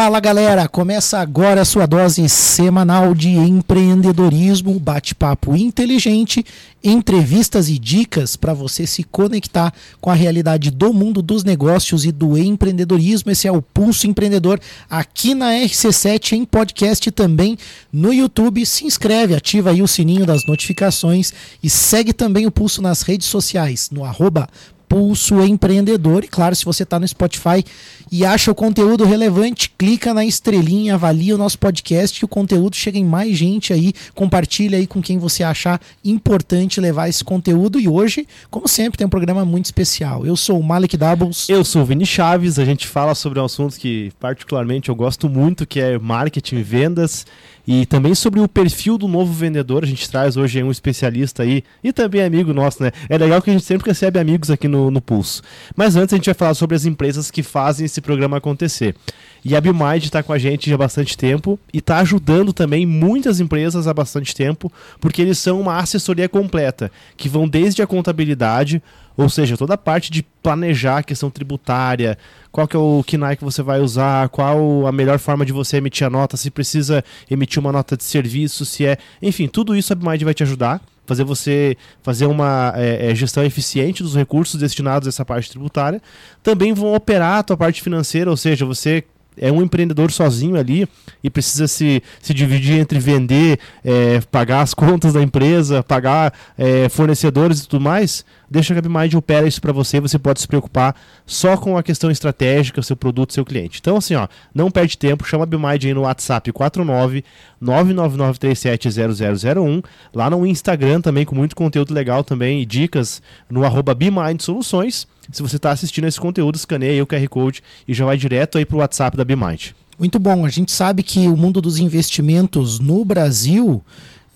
Fala galera, começa agora a sua dose semanal de empreendedorismo, bate-papo inteligente, entrevistas e dicas para você se conectar com a realidade do mundo dos negócios e do empreendedorismo. Esse é o Pulso Empreendedor aqui na RC7 em podcast também no YouTube. Se inscreve, ativa aí o sininho das notificações e segue também o Pulso nas redes sociais no arroba Pulso Empreendedor. E claro, se você está no Spotify e acha o conteúdo relevante, clica na estrelinha, avalia o nosso podcast, que o conteúdo chega em mais gente aí. Compartilha aí com quem você achar importante levar esse conteúdo. E hoje, como sempre, tem um programa muito especial. Eu sou o Malik Doubles. Eu sou o Vini Chaves. A gente fala sobre um assunto que, particularmente, eu gosto muito, que é marketing e vendas. E também sobre o perfil do novo vendedor, a gente traz hoje um especialista aí e também amigo nosso, né? É legal que a gente sempre recebe amigos aqui no, no Pulso. Mas antes a gente vai falar sobre as empresas que fazem esse programa acontecer. E a BioMind está com a gente há bastante tempo e está ajudando também muitas empresas há bastante tempo, porque eles são uma assessoria completa, que vão desde a contabilidade, ou seja, toda a parte de planejar a questão tributária, qual que é o KNAI que você vai usar, qual a melhor forma de você emitir a nota, se precisa emitir uma nota de serviço, se é. Enfim, tudo isso a BMind vai te ajudar fazer você fazer uma é, é, gestão eficiente dos recursos destinados a essa parte tributária. Também vão operar a tua parte financeira, ou seja, você é um empreendedor sozinho ali e precisa se, se dividir entre vender, é, pagar as contas da empresa, pagar é, fornecedores e tudo mais, deixa a GapMind opera isso para você, você pode se preocupar só com a questão estratégica, seu produto, seu cliente. Então assim, ó, não perde tempo, chama a BMind aí no WhatsApp 49 999370001, lá no Instagram também com muito conteúdo legal também e dicas no arroba BMind Soluções. Se você está assistindo esse conteúdo, escaneia aí o QR Code e já vai direto aí para o WhatsApp da BMind. Muito bom. A gente sabe que o mundo dos investimentos no Brasil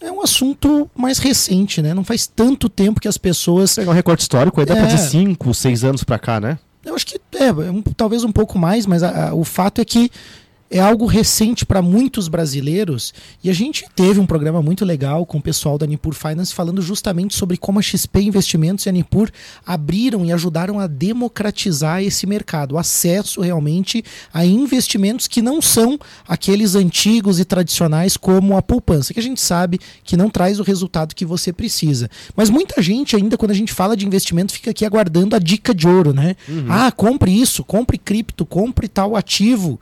é um assunto mais recente, né? Não faz tanto tempo que as pessoas. Pegar um recorte histórico, aí dá é... para dizer 5, 6 anos para cá, né? Eu acho que é, um, talvez um pouco mais, mas a, a, o fato é que é algo recente para muitos brasileiros e a gente teve um programa muito legal com o pessoal da Nipur Finance falando justamente sobre como a XP Investimentos e a Nipur abriram e ajudaram a democratizar esse mercado, acesso realmente a investimentos que não são aqueles antigos e tradicionais como a poupança, que a gente sabe que não traz o resultado que você precisa. Mas muita gente ainda quando a gente fala de investimento fica aqui aguardando a dica de ouro, né? Uhum. Ah, compre isso, compre cripto, compre tal ativo.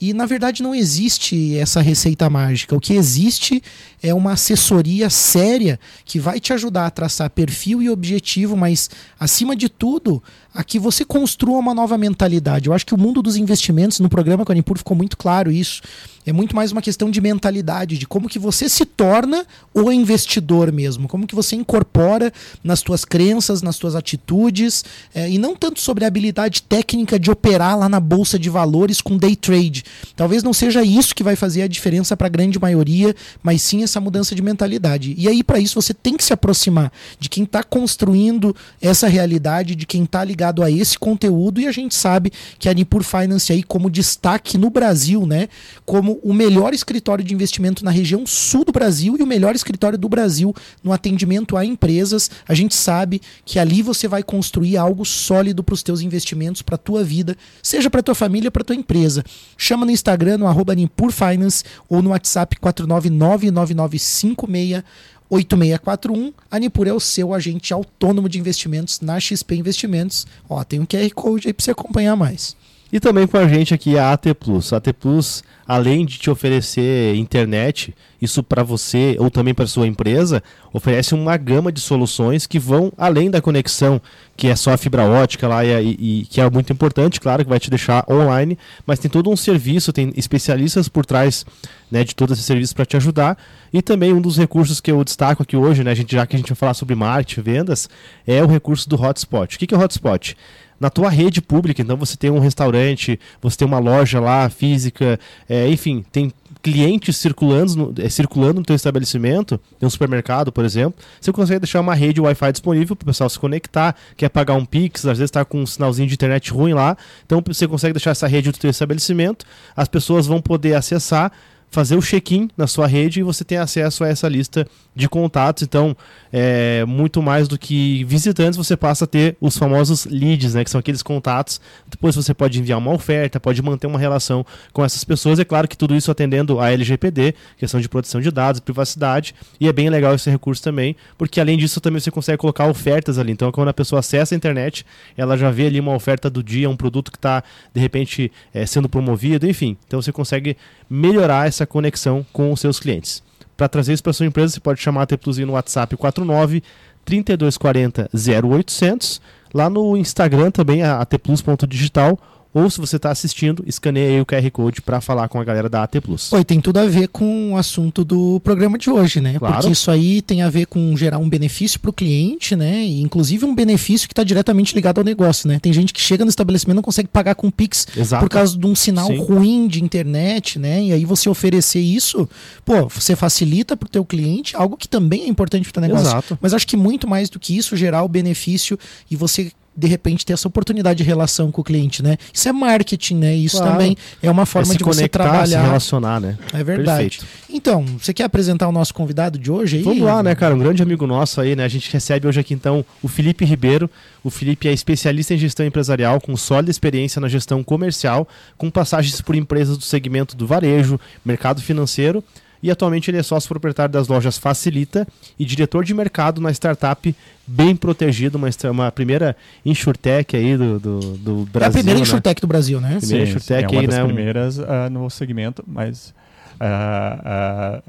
E na verdade não existe essa receita mágica. O que existe é uma assessoria séria que vai te ajudar a traçar perfil e objetivo, mas acima de tudo, a que você construa uma nova mentalidade. Eu acho que o mundo dos investimentos no programa com a Nipur ficou muito claro isso. É muito mais uma questão de mentalidade, de como que você se torna o investidor mesmo, como que você incorpora nas tuas crenças, nas tuas atitudes, é, e não tanto sobre a habilidade técnica de operar lá na bolsa de valores com day trade. Talvez não seja isso que vai fazer a diferença para a grande maioria, mas sim essa mudança de mentalidade. E aí, para isso, você tem que se aproximar de quem está construindo essa realidade, de quem está ligado a esse conteúdo, e a gente sabe que a Nipur Finance aí, como destaque no Brasil, né? Como o melhor escritório de investimento na região sul do Brasil e o melhor escritório do Brasil no atendimento a empresas. A gente sabe que ali você vai construir algo sólido para os teus investimentos, para tua vida, seja para tua família, para tua empresa. Chama no Instagram, no arroba Finance ou no WhatsApp 4999956 8641. A Nipur é o seu agente autônomo de investimentos na XP Investimentos. Ó, tem um QR Code aí para você acompanhar mais. E também com a gente aqui a AT Plus. A AT Plus, além de te oferecer internet, isso para você ou também para sua empresa, oferece uma gama de soluções que vão além da conexão, que é só a fibra ótica lá e, e, que é muito importante, claro, que vai te deixar online, mas tem todo um serviço, tem especialistas por trás né, de todo esse serviço para te ajudar. E também um dos recursos que eu destaco aqui hoje, né, gente, já que a gente vai falar sobre marketing, vendas, é o recurso do hotspot. O que é o hotspot? Na tua rede pública. Então você tem um restaurante, você tem uma loja lá física, é, enfim, tem clientes circulando no, é, circulando no teu estabelecimento, tem um supermercado, por exemplo, você consegue deixar uma rede Wi-Fi disponível para o pessoal se conectar, quer pagar um Pix, às vezes está com um sinalzinho de internet ruim lá, então você consegue deixar essa rede do teu estabelecimento, as pessoas vão poder acessar fazer o check-in na sua rede e você tem acesso a essa lista de contatos. Então, é, muito mais do que visitantes, você passa a ter os famosos leads, né, que são aqueles contatos. Depois você pode enviar uma oferta, pode manter uma relação com essas pessoas. É claro que tudo isso atendendo a LGPD, questão de proteção de dados, privacidade. E é bem legal esse recurso também, porque além disso também você consegue colocar ofertas ali. Então, quando a pessoa acessa a internet, ela já vê ali uma oferta do dia, um produto que está de repente é, sendo promovido, enfim. Então você consegue melhorar essa conexão com os seus clientes. Para trazer isso para sua empresa, você pode chamar a T Plus no WhatsApp 49 3240 0800. Lá no Instagram também, a atplus.digital ou se você está assistindo, escaneie aí o QR Code para falar com a galera da AT Plus. Oi, tem tudo a ver com o assunto do programa de hoje, né? Claro. Porque isso aí tem a ver com gerar um benefício para o cliente, né? E inclusive um benefício que está diretamente ligado ao negócio, né? Tem gente que chega no estabelecimento e não consegue pagar com Pix Exato. por causa de um sinal Sim. ruim de internet, né? E aí você oferecer isso, pô, você facilita para o teu cliente, algo que também é importante para o negócio. Exato. Mas acho que muito mais do que isso, gerar o benefício e você de repente ter essa oportunidade de relação com o cliente, né? Isso é marketing, né? Isso claro. também é uma forma é de você trabalhar, se relacionar, né? É verdade. Perfeito. Então, você quer apresentar o nosso convidado de hoje aí? Vamos lá, né, cara? Um grande amigo nosso aí, né? A gente recebe hoje aqui então o Felipe Ribeiro. O Felipe é especialista em gestão empresarial, com sólida experiência na gestão comercial, com passagens por empresas do segmento do varejo, mercado financeiro e atualmente ele é sócio proprietário das lojas Facilita e diretor de mercado na startup Bem Protegido, uma, uma primeira insurtech aí do, do, do Brasil. É a primeira né? insurtech do Brasil, né? Primeira sim, insurtech sim, é uma aí, das né? primeiras uh, no segmento, mas uh,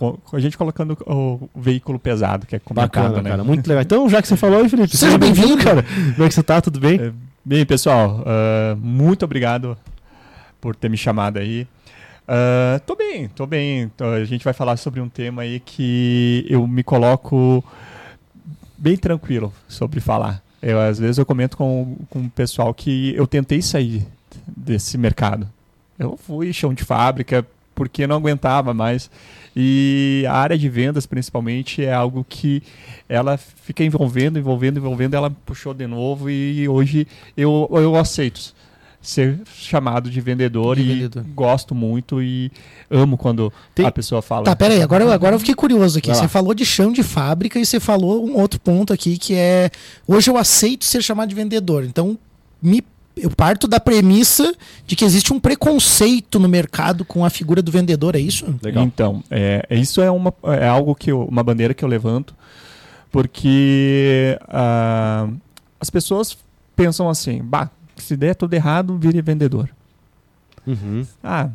uh, a gente colocando o veículo pesado, que é comentado, Bacana, né? cara, muito legal. Então, já que você falou aí, Felipe, seja bem-vindo, cara. Como é que você tá? Tudo bem? É, bem, pessoal, muito obrigado por ter me chamado aí. Uh, tô bem, tô bem. A gente vai falar sobre um tema aí que eu me coloco bem tranquilo sobre falar. Eu, às vezes eu comento com, com o pessoal que eu tentei sair desse mercado. Eu fui chão de fábrica porque não aguentava mais. E a área de vendas, principalmente, é algo que ela fica envolvendo, envolvendo, envolvendo. Ela puxou de novo e hoje eu, eu aceito ser chamado de vendedor de e vendedor. gosto muito e amo quando Tem... a pessoa fala. Tá, peraí, agora, agora eu fiquei curioso aqui. Você falou de chão de fábrica e você falou um outro ponto aqui que é hoje eu aceito ser chamado de vendedor. Então, me eu parto da premissa de que existe um preconceito no mercado com a figura do vendedor, é isso? Legal. Então, é, isso é, uma, é algo que eu, uma bandeira que eu levanto, porque uh, as pessoas pensam assim, bah, se der tudo errado, vire vendedor. Uhum. Ah,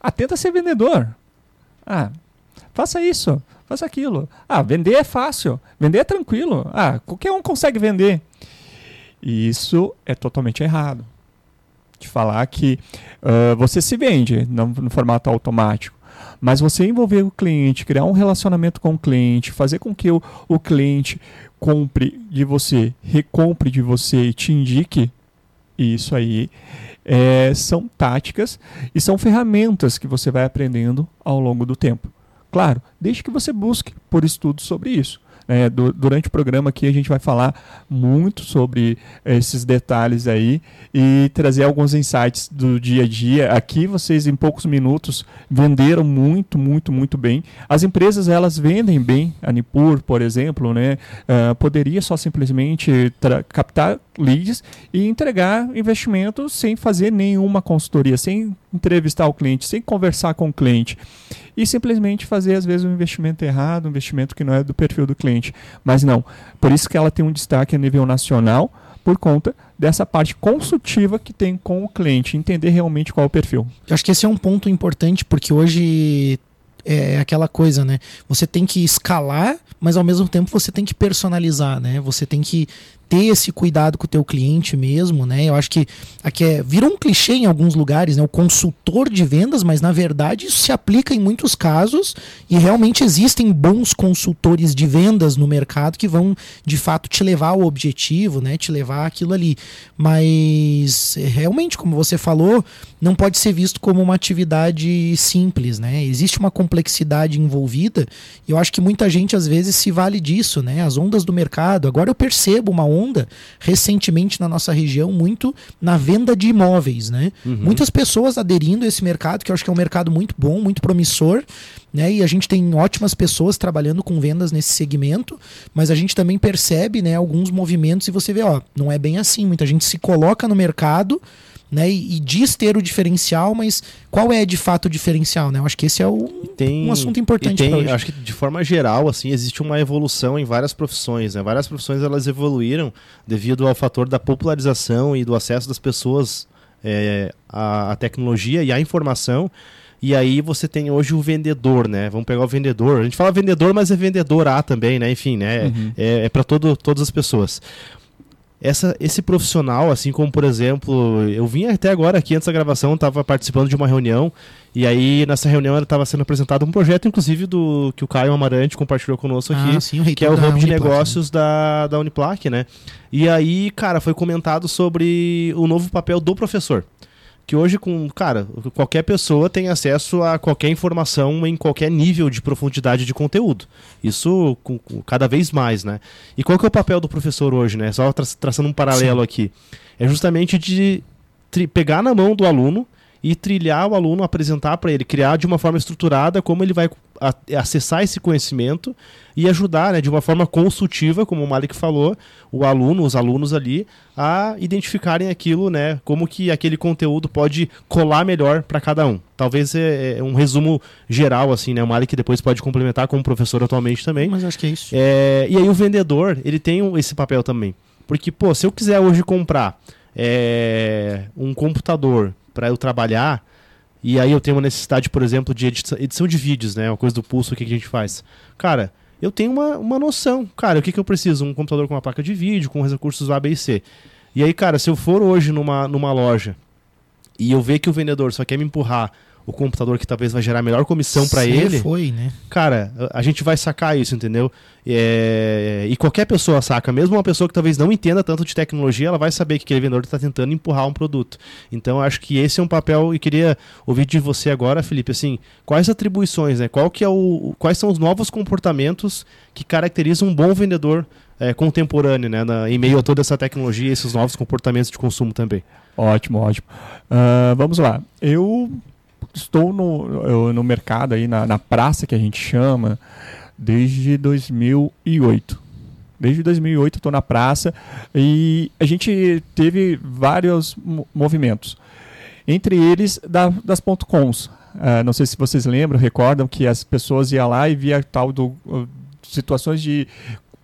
ah, tenta ser vendedor. Ah, faça isso, faça aquilo. Ah, vender é fácil, vender é tranquilo. Ah, qualquer um consegue vender. E isso é totalmente errado. De falar que uh, você se vende no, no formato automático. Mas você envolver o cliente, criar um relacionamento com o cliente, fazer com que o, o cliente compre de você, recompre de você e te indique isso aí é, são táticas e são ferramentas que você vai aprendendo ao longo do tempo. Claro, desde que você busque por estudos sobre isso. É, do, durante o programa aqui a gente vai falar muito sobre esses detalhes aí e trazer alguns insights do dia a dia. Aqui vocês em poucos minutos venderam muito, muito, muito bem. As empresas elas vendem bem. A Nipur, por exemplo, né, uh, poderia só simplesmente captar leads e entregar investimento sem fazer nenhuma consultoria, sem entrevistar o cliente, sem conversar com o cliente e simplesmente fazer às vezes um investimento errado, um investimento que não é do perfil do cliente. Mas não, por isso que ela tem um destaque a nível nacional por conta dessa parte consultiva que tem com o cliente, entender realmente qual é o perfil. Eu acho que esse é um ponto importante porque hoje é aquela coisa, né? Você tem que escalar, mas ao mesmo tempo você tem que personalizar, né? Você tem que ter esse cuidado com o teu cliente mesmo, né? Eu acho que aqui é, virou um clichê em alguns lugares, né? O consultor de vendas, mas na verdade isso se aplica em muitos casos e realmente existem bons consultores de vendas no mercado que vão de fato te levar ao objetivo, né? Te levar aquilo ali. Mas realmente, como você falou, não pode ser visto como uma atividade simples, né? Existe uma complexidade envolvida e eu acho que muita gente às vezes se vale disso, né? As ondas do mercado. Agora eu percebo uma onda onda recentemente na nossa região muito na venda de imóveis, né? Uhum. Muitas pessoas aderindo a esse mercado, que eu acho que é um mercado muito bom, muito promissor, né? E a gente tem ótimas pessoas trabalhando com vendas nesse segmento, mas a gente também percebe, né, alguns movimentos e você vê, ó, não é bem assim, muita gente se coloca no mercado né? E, e, diz ter o diferencial, mas qual é de fato o diferencial, né? Eu acho que esse é o, tem, um assunto importante. Tem, acho que de forma geral, assim, existe uma evolução em várias profissões. Né? Várias profissões elas evoluíram devido ao fator da popularização e do acesso das pessoas é, à, à tecnologia e à informação. E aí você tem hoje o vendedor, né? Vamos pegar o vendedor. A gente fala vendedor, mas é vendedor A também, né? Enfim, né? Uhum. É, é para todas as pessoas essa, esse profissional, assim como, por exemplo, eu vim até agora aqui antes da gravação, estava participando de uma reunião, e aí nessa reunião estava sendo apresentado um projeto, inclusive, do que o Caio Amarante compartilhou conosco aqui, ah, sim, que é o hub de negócios né? da, da Uniplac, né? E aí, cara, foi comentado sobre o novo papel do professor que hoje com, cara, qualquer pessoa tem acesso a qualquer informação em qualquer nível de profundidade de conteúdo. Isso com, com, cada vez mais, né? E qual que é o papel do professor hoje, né? Só tra traçando um paralelo Sim. aqui. É justamente de pegar na mão do aluno e trilhar o aluno, apresentar para ele, criar de uma forma estruturada como ele vai acessar esse conhecimento e ajudar, né, de uma forma consultiva, como o Malik falou, o aluno, os alunos ali, a identificarem aquilo, né, como que aquele conteúdo pode colar melhor para cada um. Talvez é, é, um resumo geral, assim, né, o Malik depois pode complementar como professor atualmente também. Mas acho que é isso. É, e aí o vendedor, ele tem esse papel também. Porque, pô, se eu quiser hoje comprar é, um computador para eu trabalhar, e aí eu tenho uma necessidade, por exemplo, de edição, de vídeos, né? Uma coisa do pulso, que, a gente faz. Cara, eu tenho uma, uma noção. Cara, o que, que eu preciso? Um computador com uma placa de vídeo, com os recursos A, B e C. E aí, cara, se eu for hoje numa, numa loja e eu ver que o vendedor só quer me empurrar o computador que talvez vai gerar melhor comissão para ele. foi, né? Cara, a gente vai sacar isso, entendeu? É... E qualquer pessoa saca, mesmo uma pessoa que talvez não entenda tanto de tecnologia, ela vai saber que aquele vendedor está tentando empurrar um produto. Então, acho que esse é um papel e queria ouvir de você agora, Felipe, assim, quais atribuições, né? Qual que é o, quais são os novos comportamentos que caracterizam um bom vendedor é, contemporâneo, né? Na, em meio a toda essa tecnologia e esses novos comportamentos de consumo também. Ótimo, ótimo. Uh, vamos lá. Eu estou no, no mercado aí, na, na praça que a gente chama, desde 2008. Desde 2008 estou na praça e a gente teve vários movimentos. Entre eles da, das ponto .coms. Uh, não sei se vocês lembram, recordam que as pessoas iam lá e via tal do, situações de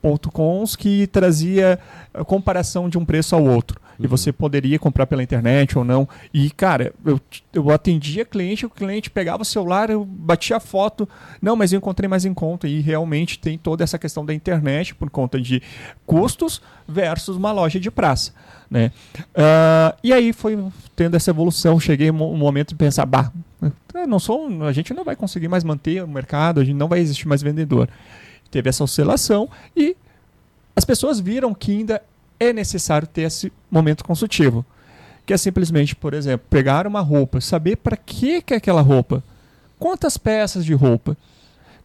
ponto .coms que trazia comparação de um preço ao outro. E você poderia comprar pela internet ou não. E, cara, eu, eu atendia cliente, o cliente pegava o celular, eu batia a foto, não, mas eu encontrei mais em conta. E realmente tem toda essa questão da internet por conta de custos versus uma loja de praça. Né? Uh, e aí foi tendo essa evolução. Cheguei um momento de pensar, bah, não sou, a gente não vai conseguir mais manter o mercado, a gente não vai existir mais vendedor. Teve essa oscilação e as pessoas viram que ainda é necessário ter esse momento consultivo. Que é simplesmente, por exemplo, pegar uma roupa, saber para que, que é aquela roupa, quantas peças de roupa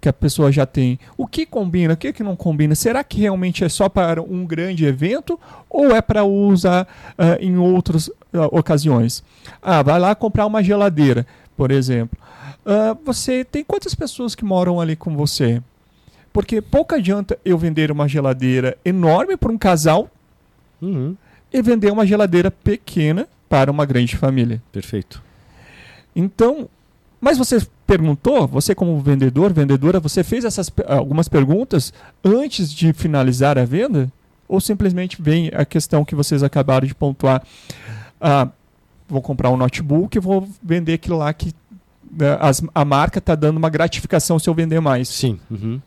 que a pessoa já tem, o que combina, o que, que não combina, será que realmente é só para um grande evento ou é para usar uh, em outras uh, ocasiões? Ah, vai lá comprar uma geladeira, por exemplo. Uh, você tem quantas pessoas que moram ali com você? Porque pouco adianta eu vender uma geladeira enorme para um casal uhum. e vender uma geladeira pequena para uma grande família. Perfeito. Então, mas você perguntou, você como vendedor, vendedora, você fez essas algumas perguntas antes de finalizar a venda? Ou simplesmente vem a questão que vocês acabaram de pontuar? Ah, vou comprar um notebook e vou vender aquilo lá que né, as, a marca está dando uma gratificação se eu vender mais. Sim. Uhum.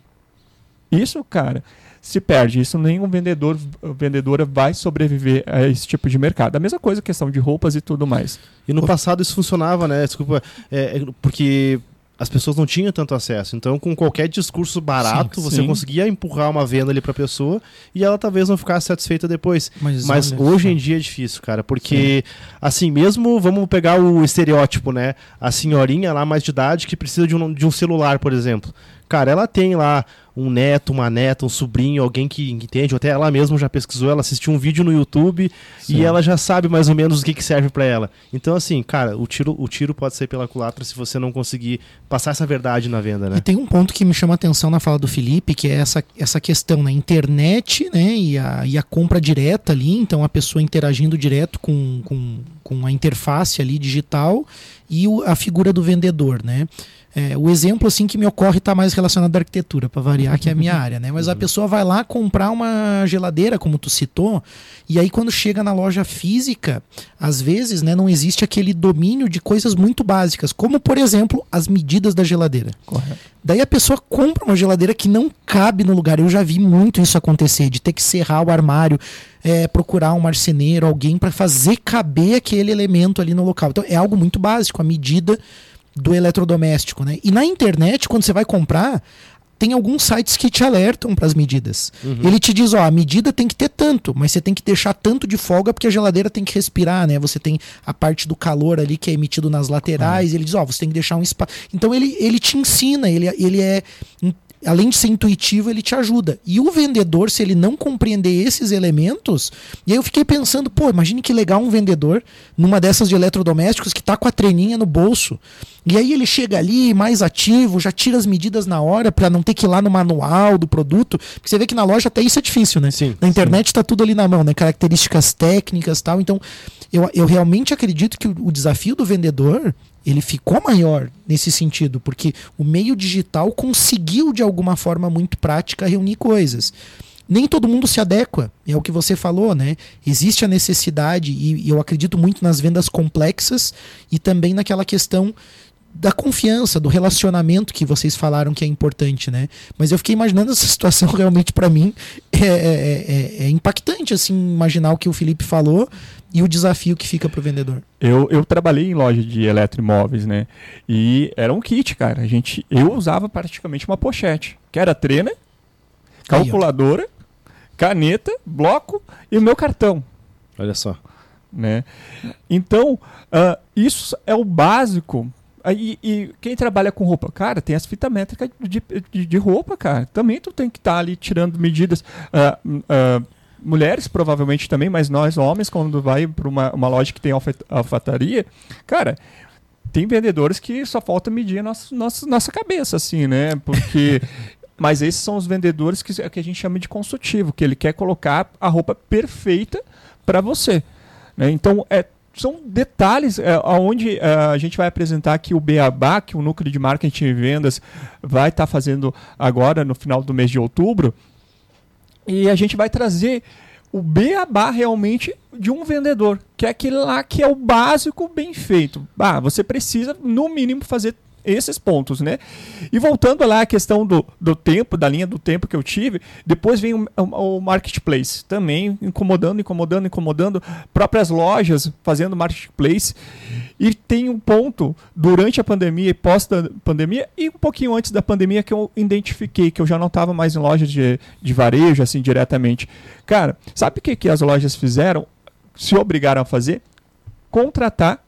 Isso, cara, se perde. Isso nenhum vendedor, vendedora vai sobreviver a esse tipo de mercado. A mesma coisa, questão de roupas e tudo mais. E no passado isso funcionava, né? Desculpa, é, é, porque as pessoas não tinham tanto acesso. Então, com qualquer discurso barato, sim, você sim. conseguia empurrar uma venda ali para a pessoa e ela talvez não ficasse satisfeita depois. Mas, Mas hoje em dia é difícil, cara, porque sim. assim, mesmo vamos pegar o estereótipo, né? A senhorinha lá mais de idade que precisa de um, de um celular, por exemplo. Cara, ela tem lá um neto, uma neta, um sobrinho, alguém que entende, ou até ela mesma já pesquisou, ela assistiu um vídeo no YouTube Sim. e ela já sabe mais ou menos o que, que serve para ela. Então, assim, cara, o tiro, o tiro pode ser pela culatra se você não conseguir passar essa verdade na venda, né? E tem um ponto que me chama a atenção na fala do Felipe, que é essa, essa questão na internet, né, e a, e a compra direta ali, então a pessoa interagindo direto com, com, com a interface ali digital e o, a figura do vendedor, né? É, o exemplo assim que me ocorre está mais relacionado à arquitetura, para variar, que é a minha área, né? Mas a pessoa vai lá comprar uma geladeira, como tu citou, e aí quando chega na loja física, às vezes, né, não existe aquele domínio de coisas muito básicas, como por exemplo, as medidas da geladeira. Correto. Daí a pessoa compra uma geladeira que não cabe no lugar. Eu já vi muito isso acontecer, de ter que serrar o armário, é, procurar um marceneiro, alguém para fazer caber aquele elemento ali no local. Então é algo muito básico, a medida do eletrodoméstico, né? E na internet, quando você vai comprar, tem alguns sites que te alertam para as medidas. Uhum. Ele te diz, ó, a medida tem que ter tanto, mas você tem que deixar tanto de folga porque a geladeira tem que respirar, né? Você tem a parte do calor ali que é emitido nas laterais, ele diz, ó, você tem que deixar um espaço. Então ele, ele te ensina, ele, ele é além de ser intuitivo, ele te ajuda. E o vendedor, se ele não compreender esses elementos, e aí eu fiquei pensando, pô, imagine que legal um vendedor numa dessas de eletrodomésticos que tá com a treninha no bolso. E aí ele chega ali mais ativo, já tira as medidas na hora para não ter que ir lá no manual do produto, porque você vê que na loja até isso é difícil, né? Sim, na internet está tudo ali na mão, né? Características técnicas, tal. Então, eu, eu realmente acredito que o, o desafio do vendedor ele ficou maior nesse sentido, porque o meio digital conseguiu de alguma forma muito prática reunir coisas. Nem todo mundo se adequa, é o que você falou, né? Existe a necessidade, e eu acredito muito nas vendas complexas e também naquela questão da confiança, do relacionamento que vocês falaram que é importante, né? Mas eu fiquei imaginando essa situação realmente para mim é, é, é, é, impactante assim imaginar o que o Felipe falou e o desafio que fica para o vendedor. Eu, eu trabalhei em loja de eletroimóveis, né? E era um kit, cara. A gente, eu usava praticamente uma pochete, que era treina, calculadora, Aí, caneta, bloco e o meu cartão. Olha só. Né? Então, uh, isso é o básico Aí, e quem trabalha com roupa? Cara, tem as fitas métricas de, de, de roupa, cara. Também tu tem que estar tá ali tirando medidas. Uh, uh, mulheres provavelmente também, mas nós homens, quando vai para uma, uma loja que tem alfataria, cara, tem vendedores que só falta medir a nossa, nossa, nossa cabeça, assim, né? Porque. mas esses são os vendedores que, que a gente chama de consultivo, que ele quer colocar a roupa perfeita para você. Né? Então, é são detalhes é, onde é, a gente vai apresentar que o Beabá, que o núcleo de marketing e vendas vai estar tá fazendo agora no final do mês de outubro. E a gente vai trazer o Beabá realmente de um vendedor, que é aquele lá que é o básico bem feito. Ah, você precisa, no mínimo, fazer esses pontos, né? E voltando lá à questão do, do tempo, da linha do tempo que eu tive, depois vem o, o, marketplace, também incomodando, incomodando, incomodando, próprias lojas fazendo marketplace. E tem um ponto durante a pandemia e pós-pandemia, e um pouquinho antes da pandemia, que eu identifiquei, que eu já não estava mais em lojas de, de varejo, assim, diretamente. Cara, sabe o que, que as lojas fizeram? Se obrigaram a fazer? Contratar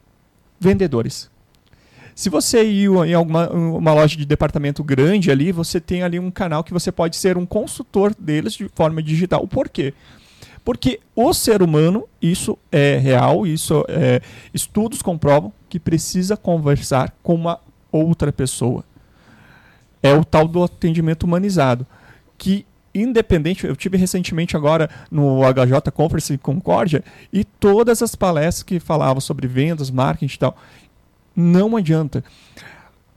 vendedores se você ir em alguma uma loja de departamento grande ali, você tem ali um canal que você pode ser um consultor deles de forma digital. Por quê? Porque o ser humano, isso é real, isso é, estudos comprovam que precisa conversar com uma outra pessoa. É o tal do atendimento humanizado, que independente, eu tive recentemente agora no HJ Conference Concórdia e todas as palestras que falavam sobre vendas, marketing e tal, não adianta.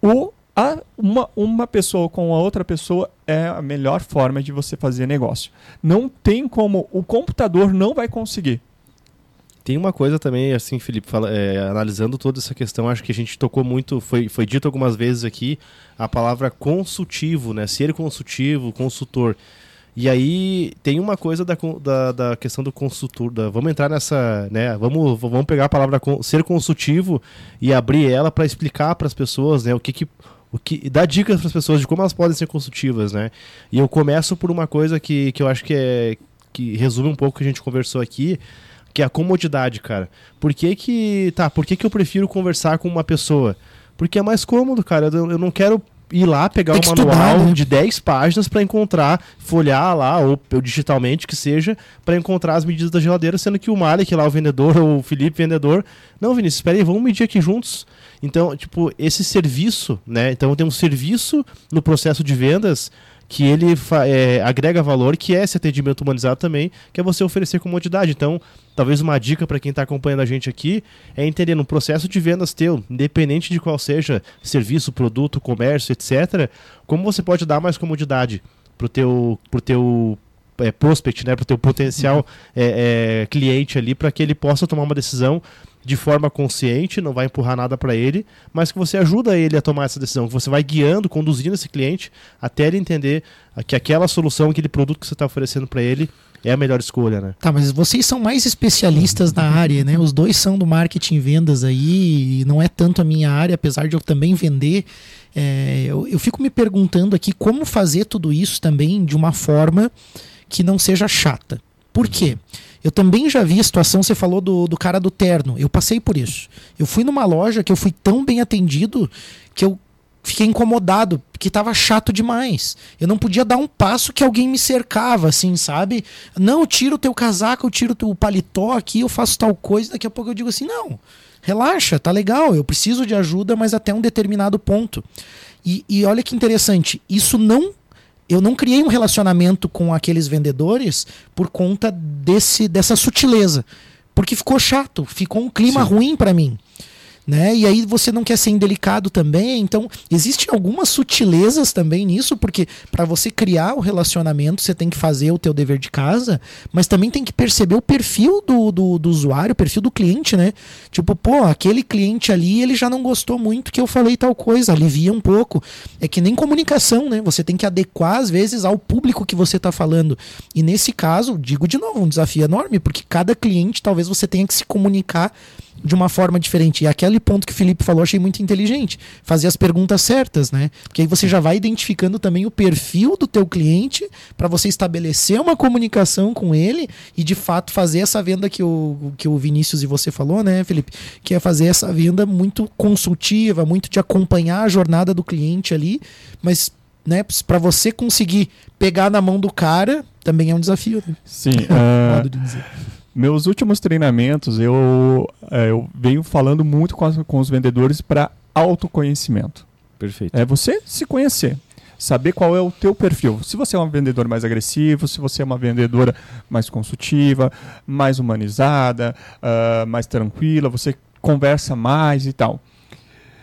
O, a, uma, uma pessoa com a outra pessoa é a melhor forma de você fazer negócio. Não tem como. O computador não vai conseguir. Tem uma coisa também, assim, Felipe, fala, é, analisando toda essa questão, acho que a gente tocou muito, foi, foi dito algumas vezes aqui, a palavra consultivo, né? Ser consultivo, consultor. E aí tem uma coisa da, da, da questão do consultor. Da, vamos entrar nessa. Né, vamos, vamos pegar a palavra ser consultivo e abrir ela para explicar para as pessoas né, o que, que o que dá dicas para as pessoas de como elas podem ser consultivas, né? E eu começo por uma coisa que, que eu acho que é que resume um pouco o que a gente conversou aqui, que é a comodidade, cara. Por que que tá? Por que que eu prefiro conversar com uma pessoa? Porque é mais cômodo, cara. Eu, eu não quero ir lá pegar um manual estudar, né? de 10 páginas para encontrar, folhear lá, ou, ou digitalmente que seja, para encontrar as medidas da geladeira, sendo que o Malik lá, o vendedor, ou o Felipe, vendedor, não, Vinícius, espera aí, vamos medir aqui juntos. Então, tipo, esse serviço, né? Então tem um serviço no processo de vendas que ele é, agrega valor, que é esse atendimento humanizado também, que é você oferecer comodidade. Então, talvez uma dica para quem está acompanhando a gente aqui é entender no processo de vendas teu, independente de qual seja serviço, produto, comércio, etc., como você pode dar mais comodidade pro teu, pro teu é, prospect, né, pro teu potencial é, é, cliente ali, para que ele possa tomar uma decisão de forma consciente, não vai empurrar nada para ele, mas que você ajuda ele a tomar essa decisão, que você vai guiando, conduzindo esse cliente até ele entender que aquela solução, aquele produto que você está oferecendo para ele é a melhor escolha, né? Tá, mas vocês são mais especialistas na área, né? Os dois são do marketing e vendas aí, e não é tanto a minha área, apesar de eu também vender. É, eu, eu fico me perguntando aqui como fazer tudo isso também de uma forma que não seja chata. Por quê? Eu também já vi a situação, você falou do, do cara do terno. Eu passei por isso. Eu fui numa loja que eu fui tão bem atendido que eu fiquei incomodado, porque tava chato demais. Eu não podia dar um passo que alguém me cercava, assim, sabe? Não, eu tiro o teu casaco, eu tiro o teu paletó aqui, eu faço tal coisa, daqui a pouco eu digo assim, não, relaxa, tá legal, eu preciso de ajuda, mas até um determinado ponto. E, e olha que interessante, isso não eu não criei um relacionamento com aqueles vendedores por conta desse dessa sutileza, porque ficou chato, ficou um clima Sim. ruim para mim. Né? E aí você não quer ser indelicado também, então existem algumas sutilezas também nisso, porque para você criar o relacionamento você tem que fazer o teu dever de casa, mas também tem que perceber o perfil do, do, do usuário, o perfil do cliente, né? Tipo, pô, aquele cliente ali ele já não gostou muito que eu falei tal coisa, alivia um pouco. É que nem comunicação, né? Você tem que adequar às vezes ao público que você está falando. E nesse caso, digo de novo, um desafio enorme, porque cada cliente talvez você tenha que se comunicar de uma forma diferente. E aquele ponto que o Felipe falou, achei muito inteligente. Fazer as perguntas certas, né? Porque aí você já vai identificando também o perfil do teu cliente para você estabelecer uma comunicação com ele e de fato fazer essa venda que o, que o Vinícius e você falou, né, Felipe? Que é fazer essa venda muito consultiva, muito de acompanhar a jornada do cliente ali, mas né, para você conseguir pegar na mão do cara, também é um desafio. Né? Sim. ah, Modo de dizer. Meus últimos treinamentos, eu, eh, eu venho falando muito com, as- com os vendedores para autoconhecimento. Perfeito. É você se conhecer, saber qual é o teu perfil. Se você é um vendedor mais agressivo, se você é uma vendedora mais consultiva, mais humanizada, ah, mais tranquila, você conversa mais e tal.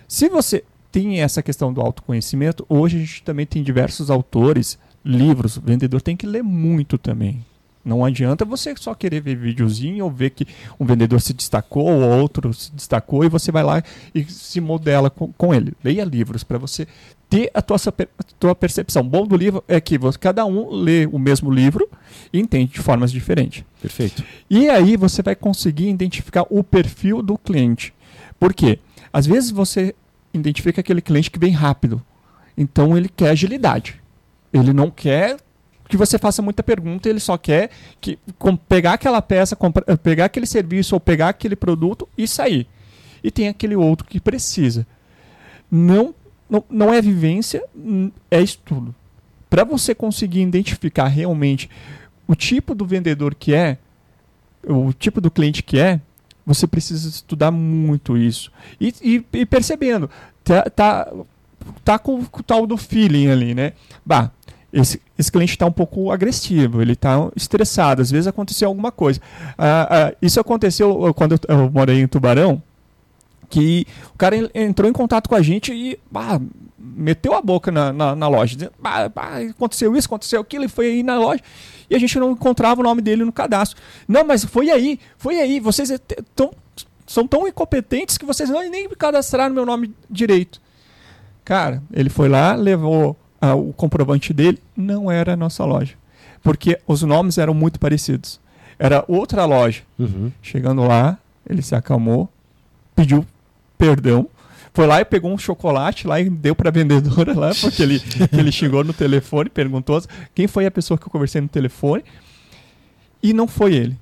Se você tem essa questão do autoconhecimento, hoje a gente também tem diversos autores, livros, o vendedor tem que ler muito também. Não adianta você só querer ver videozinho ou ver que um vendedor se destacou ou outro se destacou e você vai lá e se modela com, com ele. Leia livros para você ter a tua, a tua percepção. O bom do livro é que você, cada um lê o mesmo livro e entende de formas diferentes. Perfeito. E aí você vai conseguir identificar o perfil do cliente. Por quê? Às vezes você identifica aquele cliente que vem rápido. Então ele quer agilidade. Ele não quer que você faça muita pergunta, ele só quer que com- pegar aquela peça, compra- eh, pegar aquele serviço ou pegar aquele produto e sair. E tem aquele outro que precisa. Não, não, não é vivência, é estudo. Para você conseguir identificar realmente o tipo do vendedor que é, o tipo do cliente que é, você precisa estudar muito isso. E, e- e percebendo, tá, tá, tá com, com o tal do feeling ali, né? Bah, esse, esse cliente está um pouco agressivo, ele está estressado, às vezes aconteceu alguma coisa. Ah, ah, isso aconteceu uh, quando eu, eu morei em Tubarão, que o cara en- entrou em contato com a gente e bah, meteu a boca na, na, na loja, dizendo, bah, bah, aconteceu isso, aconteceu aquilo, e foi aí na loja, e a gente não encontrava o nome dele no cadastro. Não, mas foi aí, foi aí, vocês é tão, são tão incompetentes que vocês não nem cadastraram meu nome direito. Cara, ele foi lá, levou ah, o comprovante dele, não era a nossa loja. Porque os nomes eram muito parecidos. Era outra loja. Uhum. Chegando lá, ele se acalmou, pediu perdão, foi lá e pegou um chocolate lá e deu para a vendedora lá, porque ele, ele xingou no telefone, perguntou quem foi a pessoa que eu conversei no telefone, e não foi ele.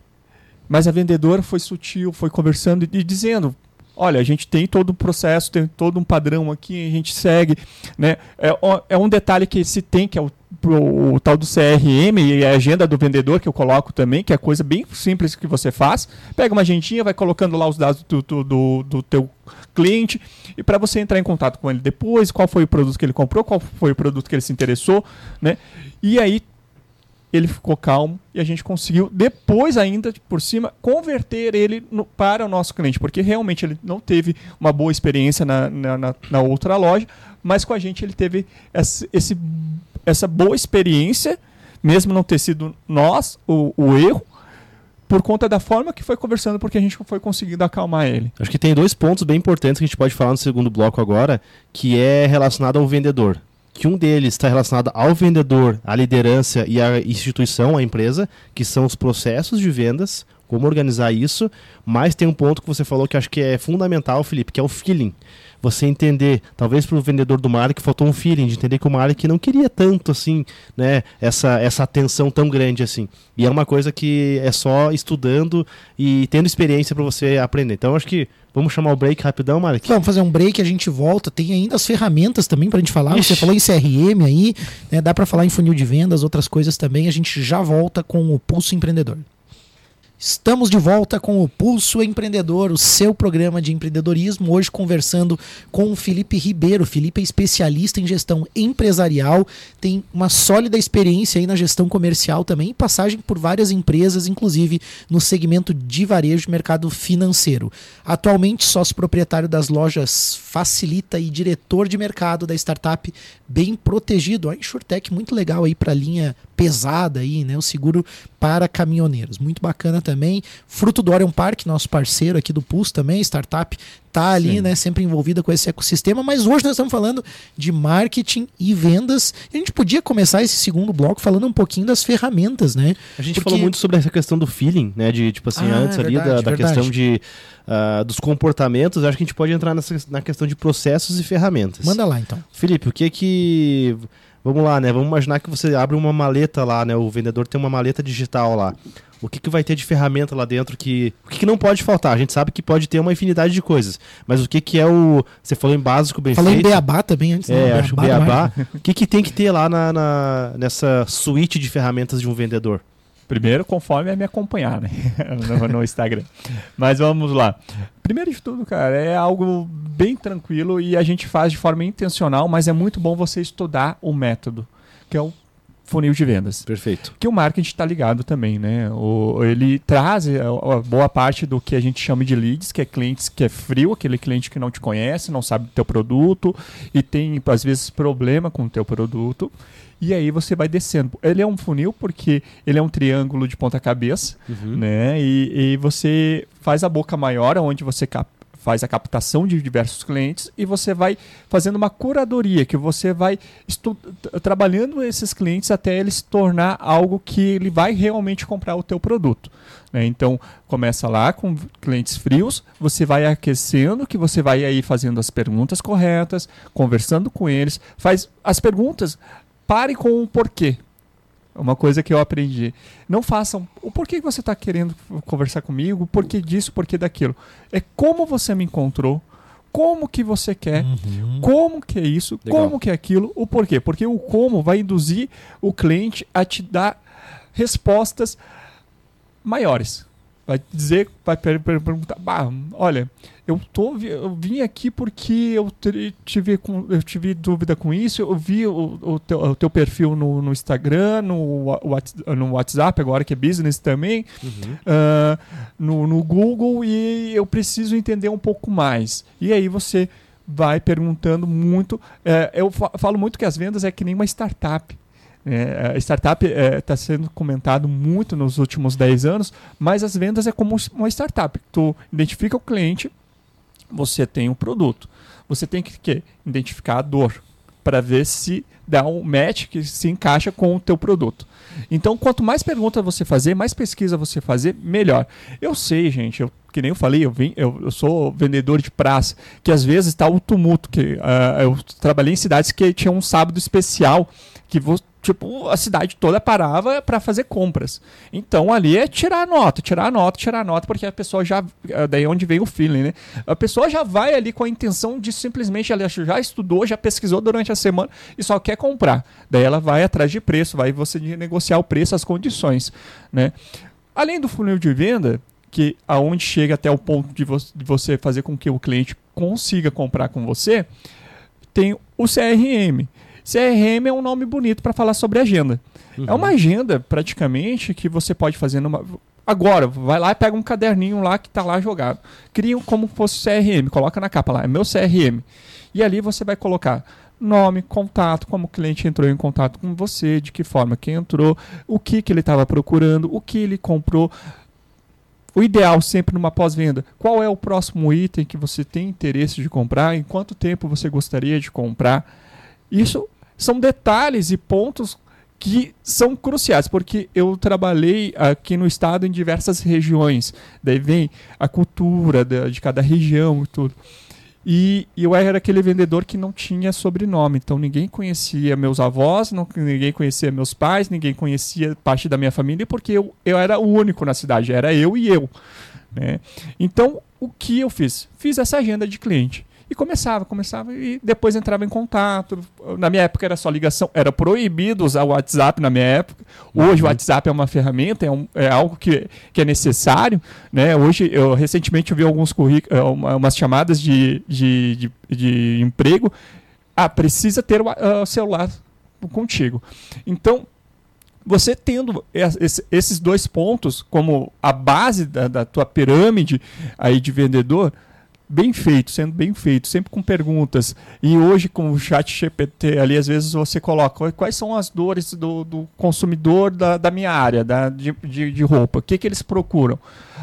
Mas a vendedora foi sutil, foi conversando e dizendo, olha, a gente tem todo o processo, tem todo um padrão aqui, a gente segue, né? É, é um detalhe que se tem, que é o, o, o, tal do CRM e a agenda do vendedor que eu coloco também, que é coisa bem simples que você faz. Pega uma agendinha, vai colocando lá os dados do, do, do, do teu cliente e para você entrar em contato com ele depois, qual foi o produto que ele comprou, qual foi o produto que ele se interessou, né? E aí ele ficou calmo e a gente conseguiu, depois ainda, por cima, converter ele no, para o nosso cliente, porque realmente ele não teve uma boa experiência na, na, na, outra loja, mas com a gente ele teve essa, esse, essa boa experiência, mesmo não ter sido nós o, o erro, por conta da forma que foi conversando, porque a gente foi conseguindo acalmar ele. Acho que tem dois pontos bem importantes que a gente pode falar no segundo bloco agora, que é relacionado ao vendedor que um deles está relacionado ao vendedor, à liderança e à instituição, à empresa, que são os processos de vendas, como organizar isso, mas tem um ponto que você falou que acho que é fundamental, Felipe, que é o feeling você entender, talvez para o vendedor do Mark faltou um feeling de entender que o Mark não queria tanto assim, né, essa, essa atenção tão grande assim. E é uma coisa que é só estudando e tendo experiência para você aprender. Então acho que Vamos chamar o break rapidão, Mark? Vamos fazer um break, a gente volta. Tem ainda as ferramentas também para a gente falar. Ixi. Você falou em CRM aí, né? dá para falar em funil de vendas, outras coisas também. A gente já volta com o Pulso Empreendedor. Estamos de volta com o Pulso Empreendedor, o seu programa de empreendedorismo. Hoje conversando com o Felipe Ribeiro. Felipe é especialista em gestão empresarial, tem uma sólida experiência aí na gestão comercial também, passagem por várias empresas, inclusive no segmento de varejo e mercado financeiro. Atualmente sócio proprietário das lojas Facilita e diretor de mercado da startup Bem Protegido, a Insurtech muito legal aí para a linha pesada aí, né? O seguro para caminhoneiros. Muito bacana também. Fruto do Orion Park, nosso parceiro aqui do Pulse também, startup tá ali, Sim. né, sempre envolvida com esse ecossistema, mas hoje nós estamos falando de marketing e vendas. E a gente podia começar esse segundo bloco falando um pouquinho das ferramentas, né? A gente Porque... falou muito sobre essa questão do feeling, né, de tipo assim, ah, antes verdade, ali da, da questão de uh, dos comportamentos, acho que a gente pode entrar nessa, na questão de processos e ferramentas. Manda lá então. Felipe, o que que Vamos lá, né? Vamos imaginar que você abre uma maleta lá, né? O vendedor tem uma maleta digital lá. O que, que vai ter de ferramenta lá dentro que. O que, que não pode faltar? A gente sabe que pode ter uma infinidade de coisas. Mas o que, que é o. Você falou em básico bem falou feito. Falou em Beabá também antes. É, né? acho que Beabá. O que, que tem que ter lá na, na, nessa suíte de ferramentas de um vendedor? Primeiro, conforme é me acompanhar, né? no, no, Instagram. Mas vamos lá. Primeiro de tudo, cara, é algo bem tranquilo e a gente faz de forma intencional, mas é muito bom você estudar o método, que é o funil de vendas. Perfeito. Que o marketing está ligado também, né? O, ele traz a, é, a boa parte do que a gente chama de leads, que é clientes que é frio, aquele cliente que não te conhece, não sabe do teu produto e tem, às vezes, problema com o teu produto e aí você vai descendo. Ele é um funil porque ele é um triângulo de ponta cabeça, uhum. né? E, e, você faz a boca maior, onde você cap faz a captação de diversos clientes e você vai fazendo uma curadoria, que você vai trabalhando esses clientes até ele se tornar algo que ele vai realmente comprar o teu produto. Né? Então, começa lá com clientes frios, você vai aquecendo, que você vai aí fazendo as perguntas corretas, conversando com eles, faz as perguntas Pare com o porquê. Uma coisa que eu aprendi. Não façam o porquê você está querendo conversar comigo, o porquê disso, o porquê daquilo. É como você me encontrou, como que você quer, uhum. como que é isso, Legal. como que é aquilo, o porquê. Porque o como vai induzir o cliente a te dar respostas maiores. Vai dizer, vai perguntar, bah, olha, eu, tô, eu vim aqui porque eu tive, eu tive dúvida com isso, eu vi o, o, teu, o teu, perfil no, no, Instagram, no, no WhatsApp, agora que é business também, uhum. uh, no, no Google, e eu preciso entender um pouco mais. E aí você vai perguntando muito. Uh, eu falo muito que as vendas é que nem uma startup. É, a startup está é, tá sendo comentado muito nos últimos 10 anos, mas as vendas é como uma startup. Tu identifica o cliente, você tem um produto. Você tem que, que identificar a dor para ver se dá um match que se encaixa com o teu produto. Então, quanto mais perguntas você fazer, mais pesquisa você fazer, melhor. Eu sei, gente, eu, que nem eu falei, eu, vim, eu, eu sou vendedor de praça, que às vezes está o tumulto. Que, uh, eu trabalhei em cidades que tinha um sábado especial, que tipo, a cidade toda parava para fazer compras. Então ali é tirar a nota, tirar a nota, tirar a nota, porque a pessoa já. é Daí onde vem o feeling, né? A pessoa já vai ali com a intenção de simplesmente, ela já estudou, já pesquisou durante a semana e só quer comprar. Daí ela vai atrás de preço, vai você negociar o preço, as condições, né? Além do funil de venda, que aonde chega até o ponto de, vo de você fazer com que o cliente consiga comprar com você, tem o CRM. CRM é um nome bonito para falar sobre agenda. É uma agenda, praticamente, que você pode fazer numa. Agora, vai lá e pega um caderninho lá que está lá jogado. Cria um como fosse CRM, coloca na capa lá, é meu CRM. E ali você vai colocar nome, contato, como o cliente entrou em contato com você, de que forma que entrou, o que, que ele estava procurando, o que ele comprou. O ideal sempre numa pós-venda, qual é o próximo item que você tem interesse de comprar, em quanto tempo você gostaria de comprar. Isso são detalhes e pontos que são cruciais, porque eu trabalhei aqui no estado em diversas regiões. Daí vem a cultura de cada região e tudo. E eu era aquele vendedor que não tinha sobrenome, então ninguém conhecia meus avós, não, ninguém conhecia meus pais, ninguém conhecia parte da minha família, porque eu, eu era o único na cidade, era eu e eu. Né? Então, o que eu fiz? Fiz essa agenda de cliente. E começava, começava e depois entrava em contato. Na minha época era só ligação, era proibido usar o WhatsApp na minha época. Hoje o WhatsApp é uma ferramenta, é, um- é algo que, que é necessário. Né? Hoje, eu recentemente eu vi alguns currículos, umas chamadas de, de, de, de emprego. Ah, precisa ter o ah, celular contigo. Então, você tendo es- esse- esses dois pontos como a base da, da tua pirâmide aí de vendedor, bem feito, sendo bem feito, sempre com perguntas. E hoje com o chat GPT ali, às vezes você coloca quais são as dores do, do consumidor da, da minha área, da, de, de, de roupa, o que, que eles procuram.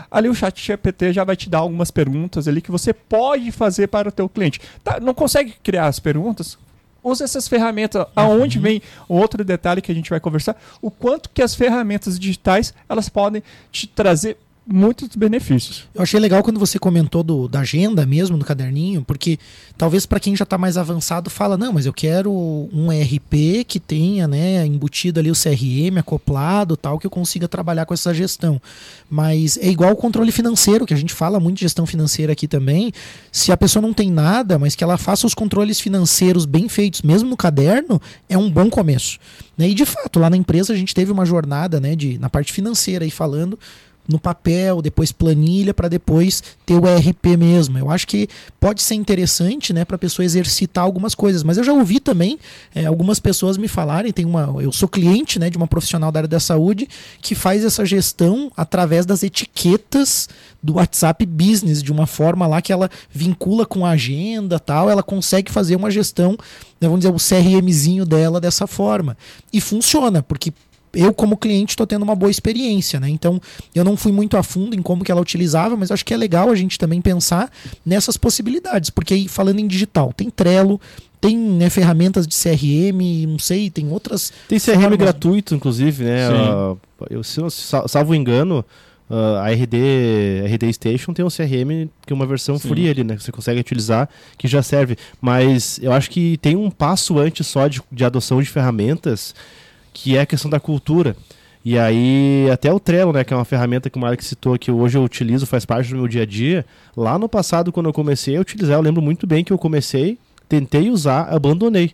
Ali o chat GPT já vai te dar algumas perguntas ali que você pode fazer para o teu cliente. Tá, não consegue criar as perguntas? Usa essas ferramentas. Aonde vem outro detalhe que a gente vai conversar, o quanto que as ferramentas digitais elas podem te trazer muitos benefícios. Eu achei legal quando você comentou do, da agenda mesmo, no caderninho, porque talvez para quem já está mais avançado fala, não, mas eu quero um ERP que tenha, né, embutido ali o CRM acoplado, tal, que eu consiga trabalhar com essa gestão. Mas é igual o controle financeiro, que a gente fala muito de gestão financeira aqui também. Se a pessoa não tem nada, mas que ela faça os controles financeiros bem feitos, mesmo no caderno, é um bom começo. Né? E de fato, lá na empresa a gente teve uma jornada, né, de, na parte financeira aí falando no papel, depois planilha, para depois ter o ERP mesmo. Eu acho que pode ser interessante, né, para a pessoa exercitar algumas coisas. Mas eu já ouvi também é, algumas pessoas me falarem, tem uma, eu sou cliente, né, de uma profissional da área da saúde que faz essa gestão através das etiquetas do WhatsApp Business, de uma forma lá que ela vincula com a agenda, tal, ela consegue fazer uma gestão, né, vamos dizer, o CRMzinho dela dessa forma. E funciona, porque eu como cliente estou tendo uma boa experiência, né? Então eu não fui muito a fundo em como que ela utilizava, mas acho que é legal a gente também pensar nessas possibilidades, porque aí falando em digital, tem Trello, tem né, ferramentas de CRM, não sei, tem outras. Tem CRM formas. gratuito, inclusive, né? Ah, eu, se eu sal- salvo engano, ah, a RD, RD Station tem um CRM que é uma versão Sim. free ali, né? Que você consegue utilizar, que já serve. Mas eu acho que tem um passo antes só de, de adoção de ferramentas, que é a questão da cultura. E aí, até o Trello, né, que é uma ferramenta que o Mark citou, que hoje eu utilizo, faz parte do meu dia a dia. Lá no passado, quando eu comecei a utilizar, eu lembro muito bem que eu comecei, tentei usar, abandonei.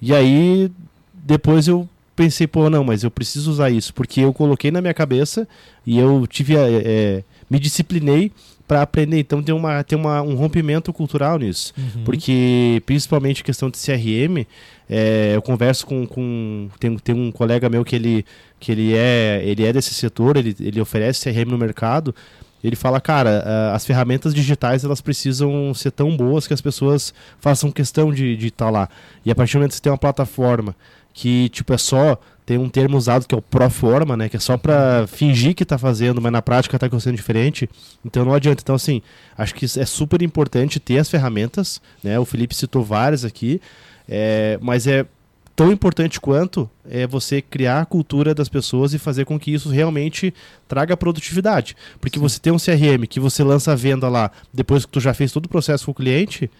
E aí, depois eu pensei, pô, não, mas eu preciso usar isso, porque eu coloquei na minha cabeça e eu tive, a- é, me disciplinei para aprender. Então tem, uma, tem uma, um rompimento cultural nisso. Porque, principalmente questão de CRM, é, eu converso com. com tem, tem um colega meu que ele, que ele, é, ele é desse setor, ele, ele oferece CRM no mercado. Ele fala, cara, as ferramentas digitais elas precisam ser tão boas que as pessoas façam questão de estar lá. E a partir do momento que você tem uma plataforma que tipo é só tem um termo usado que é o proforma, né, que é só para fingir que está fazendo, mas na prática está acontecendo diferente. Então não adianta. Então assim, acho que é super importante ter as ferramentas, né? O Felipe citou várias aqui, é, mas é tão importante quanto é você criar a cultura das pessoas e fazer com que isso realmente traga produtividade. Porque você tem um CRM que você lança a venda lá depois que tu já fez todo o processo com o cliente,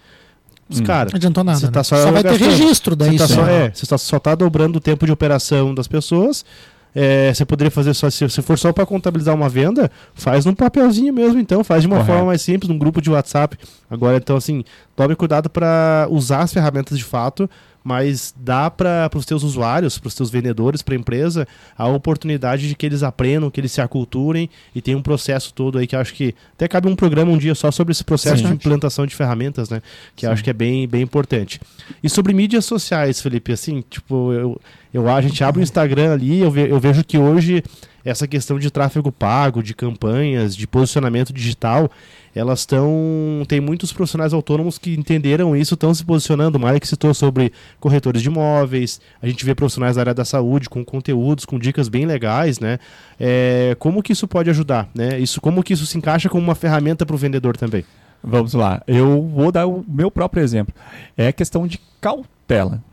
Mas, cara, Não adiantou nada. Você né? tá só vai ter gastando. registro daí. você tá só. só, é, você tá, só tá dobrando o tempo de operação das pessoas. É, você poderia fazer só, se, se for só para contabilizar uma venda, faz num papelzinho mesmo, então, faz de uma Correto. forma mais simples, num grupo de WhatsApp. Agora, então, assim, tome cuidado para usar as ferramentas de fato, mas dá para os teus usuários, para os teus vendedores, para a empresa, a oportunidade de que eles aprendam, que eles se aculturem e tem um processo todo aí que acho que até cabe um programa um dia só sobre esse processo Sim. de implantação de ferramentas, né? Que acho que é bem, bem importante. E sobre mídias sociais, Felipe, assim, tipo, eu, eu a gente abre o Instagram ali, eu, ve- eu vejo que hoje essa questão de tráfego pago, de campanhas, de posicionamento digital, elas estão. Tem muitos profissionais autônomos que entenderam isso, estão se posicionando. O Mário que citou sobre corretores de imóveis, a gente vê profissionais da área da saúde com conteúdos, com dicas bem legais, né? É, como que isso pode ajudar, né? Isso, como que isso se encaixa como uma ferramenta para o vendedor também? Vamos lá. Eu vou dar o meu próprio exemplo. É questão de cautela.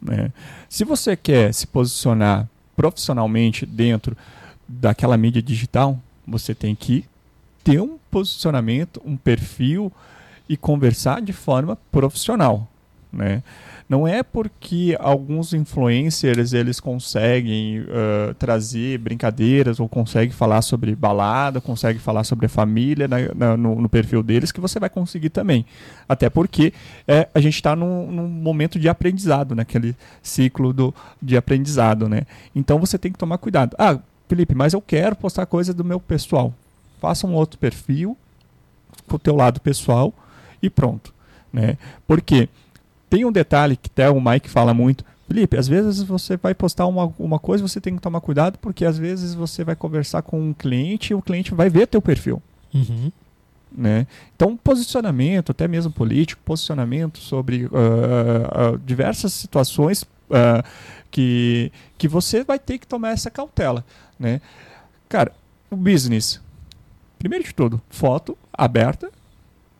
né? Se você quer se posicionar profissionalmente dentro daquela mídia digital, você tem que ter um posicionamento, um perfil e conversar de forma profissional. Né? Não é porque alguns influencers eles conseguem ah, trazer brincadeiras ou conseguem falar sobre balada, conseguem falar sobre a família na- na- no, no perfil deles que você vai conseguir também. Até porque é, a gente está num, num momento de aprendizado, naquele ciclo do, de aprendizado. Né? Então você tem que tomar cuidado. Ah, Felipe, mas eu quero postar coisa do meu pessoal. Faça um outro perfil com o teu lado pessoal e pronto. Né? Porque tem um detalhe que até o Mike fala muito. Felipe, às vezes você vai postar uma, uma coisa, você tem que tomar cuidado, porque às vezes você vai conversar com um cliente e o cliente vai ver teu perfil. Uhum. Né? Então, posicionamento, até mesmo político, posicionamento sobre ah, ah, diversas situações ah, que, que você vai ter que tomar essa cautela. Né? Cara, o business, primeiro de tudo, foto aberta,